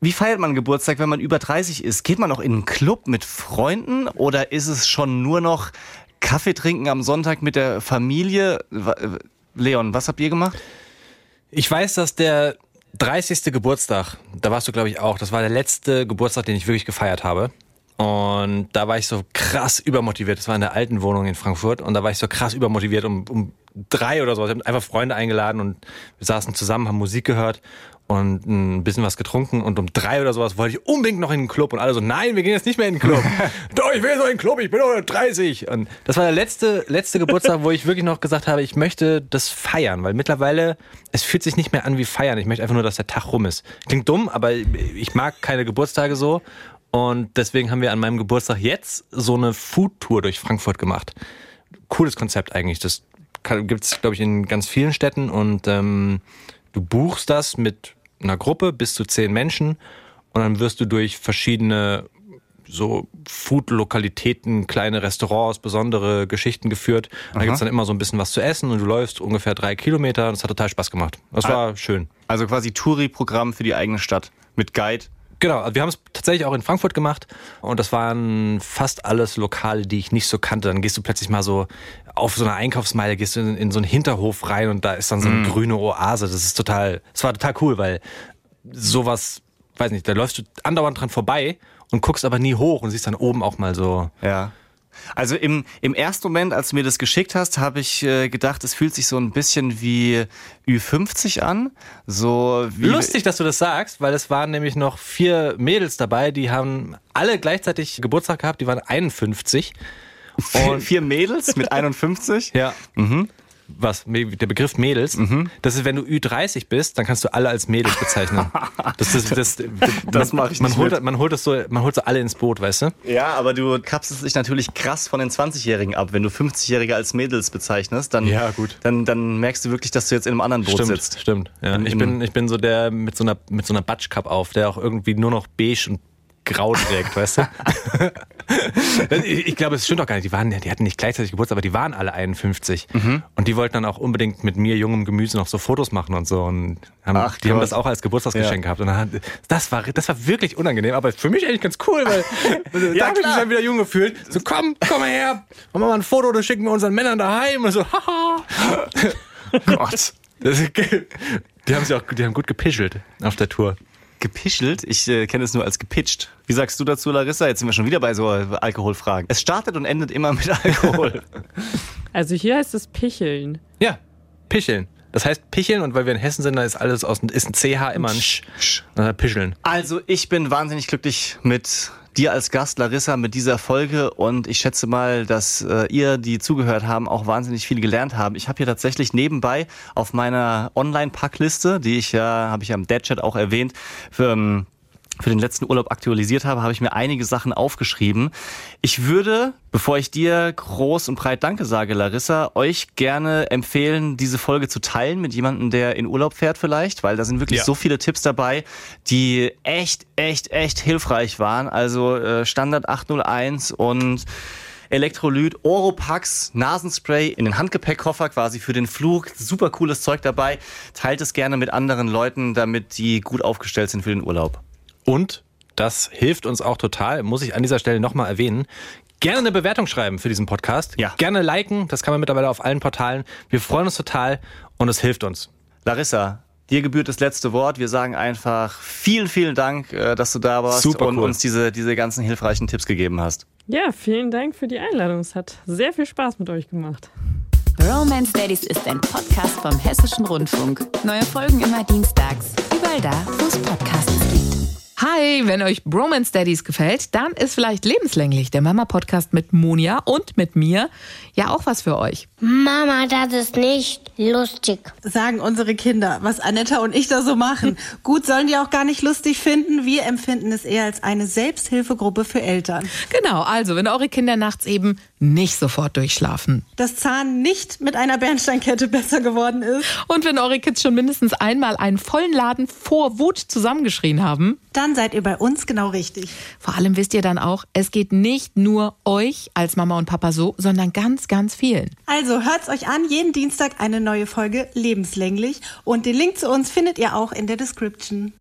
wie feiert man Geburtstag, wenn man über 30 ist? Geht man noch in einen Club mit Freunden oder ist es schon nur noch Kaffee trinken am Sonntag mit der Familie? Äh, Leon, was habt ihr gemacht? Ich weiß, dass der 30. Geburtstag, da warst du glaube ich auch, das war der letzte Geburtstag, den ich wirklich gefeiert habe. Und da war ich so krass übermotiviert. Das war in der alten Wohnung in Frankfurt. Und da war ich so krass übermotiviert um, um drei oder so. Ich habe einfach Freunde eingeladen und wir saßen zusammen, haben Musik gehört und ein bisschen was getrunken. Und um drei oder sowas wollte ich unbedingt noch in den Club. Und alle so, nein, wir gehen jetzt nicht mehr in den Club. Doch, ich will so in den Club, ich bin doch 30. Und das war der letzte, letzte Geburtstag, wo ich wirklich noch gesagt habe, ich möchte das feiern. Weil mittlerweile, es fühlt sich nicht mehr an wie feiern. Ich möchte einfach nur, dass der Tag rum ist. Klingt dumm, aber ich mag keine Geburtstage so. Und deswegen haben wir an meinem Geburtstag jetzt so eine Food-Tour durch Frankfurt gemacht. Cooles Konzept eigentlich. Das gibt es, glaube ich, in ganz vielen Städten. Und ähm, du buchst das mit einer Gruppe bis zu zehn Menschen. Und dann wirst du durch verschiedene so Food-Lokalitäten, kleine Restaurants, besondere Geschichten geführt. Da gibt's dann immer so ein bisschen was zu essen und du läufst ungefähr drei Kilometer. Und es hat total Spaß gemacht. Das war schön. Also quasi Touri-Programm für die eigene Stadt mit Guide. Genau, also wir haben es tatsächlich auch in Frankfurt gemacht und das waren fast alles Lokale, die ich nicht so kannte. Dann gehst du plötzlich mal so auf so einer Einkaufsmeile, gehst du in, in so einen Hinterhof rein und da ist dann so eine grüne Oase. Das ist total, das war total cool, weil sowas, weiß nicht, da läufst du andauernd dran vorbei und guckst aber nie hoch und siehst dann oben auch mal so. Ja. Also im, im ersten Moment, als du mir das geschickt hast, habe ich äh, gedacht, es fühlt sich so ein bisschen wie Ü50 an. So wie Lustig, dass du das sagst, weil es waren nämlich noch vier Mädels dabei, die haben alle gleichzeitig Geburtstag gehabt, die waren 51. vier, vier Mädels mit 51. Ja. Was? Der Begriff Mädels. Das ist, wenn du Ü30 bist, dann kannst du alle als Mädels bezeichnen. Das, ist, das, Das man, mach ich man nicht holt, mit. man holt das so, man holt so alle ins Boot, weißt du? Ja, aber du kapselst dich natürlich krass von den 20-Jährigen ab. Wenn du 50-Jährige als Mädels bezeichnest, dann, Ja, gut. Dann, dann merkst du wirklich, dass du jetzt in einem anderen Boot Stimmt, sitzt. stimmt. Ja, In- ich in- bin, ich bin so der mit so einer, mit so einer Batschkap auf, der auch irgendwie nur noch beige und grau trägt, weißt du? ich, glaube, es stimmt doch gar nicht. Die waren, die hatten nicht gleichzeitig Geburtstag, aber die waren alle 51. Mhm. Und die wollten dann auch unbedingt mit mir, jungem Gemüse, noch so Fotos machen und so. Und haben, Ach die haben Gott. das auch als Geburtstagsgeschenk Ja. gehabt. Und dann, das war, das war wirklich unangenehm, aber für mich eigentlich ganz cool, weil da habe ich mich dann wieder jung gefühlt. So, komm, komm mal her, machen wir mal ein Foto, das schicken wir unseren Männern daheim. Und so, haha. Gott. Das, die haben sich auch, die haben gut gepischelt auf der Tour. Gepischelt? Ich äh, kenne es nur als gepitcht. Wie sagst du dazu, Larissa? Jetzt sind wir schon wieder bei so Alkoholfragen. Es startet und endet immer mit Alkohol. also hier heißt es Picheln. Ja, picheln. Das heißt picheln und weil wir in Hessen sind, da ist alles aus ist ein CH immer ein Sch. Sch. Pischeln. Also, ich bin wahnsinnig glücklich mit dir als Gast, Larissa, mit dieser Folge und ich schätze mal, dass äh, ihr, die zugehört haben, auch wahnsinnig viel gelernt haben. Ich habe hier tatsächlich nebenbei auf meiner Online-Packliste, die ich ja, habe ich ja im Deadchat auch erwähnt, für, ähm, für den letzten Urlaub aktualisiert habe, habe ich mir einige Sachen aufgeschrieben. Ich würde, bevor ich dir groß und breit Danke sage, Larissa, euch gerne empfehlen, diese Folge zu teilen mit jemandem, der in Urlaub fährt vielleicht, weil da sind wirklich Ja. so viele Tipps dabei, die echt, echt, echt hilfreich waren. Also äh, Standard 801 und Elektrolyt, Oropax, Nasenspray in den Handgepäckkoffer quasi für den Flug. Super cooles Zeug dabei. Teilt es gerne mit anderen Leuten, damit die gut aufgestellt sind für den Urlaub. Und das hilft uns auch total, muss ich an dieser Stelle nochmal erwähnen. Gerne eine Bewertung schreiben für diesen Podcast. Ja. Gerne liken, das kann man mittlerweile auf allen Portalen. Wir freuen uns total und es hilft uns. Larissa, dir gebührt das letzte Wort. Wir sagen einfach vielen, vielen Dank, äh, dass du da warst Super und cool. uns diese, diese ganzen hilfreichen Tipps gegeben hast. Ja, vielen Dank für die Einladung. Es hat sehr viel Spaß mit euch gemacht. Romance Daddies ist ein Podcast vom Hessischen Rundfunk. Neue Folgen immer dienstags. Überall da, wo es Podcasts gibt. Hi, wenn euch Bromance Daddies gefällt, dann ist vielleicht lebenslänglich der Mama-Podcast mit Monia und mit mir ja auch was für euch. Mama, das ist nicht lustig. Sagen unsere Kinder, was Anetta und ich da so machen. Gut, sollen die auch gar nicht lustig finden. Wir empfinden es eher als eine Selbsthilfegruppe für Eltern. Genau, also wenn eure Kinder nachts eben nicht sofort durchschlafen. Das Zahn nicht mit einer Bernsteinkette besser geworden ist. Und wenn eure Kids schon mindestens einmal einen vollen Laden vor Wut zusammengeschrien haben. Dann seid ihr bei uns genau richtig. Vor allem wisst ihr dann auch, es geht nicht nur euch als Mama und Papa so, sondern ganz, ganz vielen. Also hört's euch an, jeden Dienstag eine neue Folge lebenslänglich. Und den Link zu uns findet ihr auch in der Description.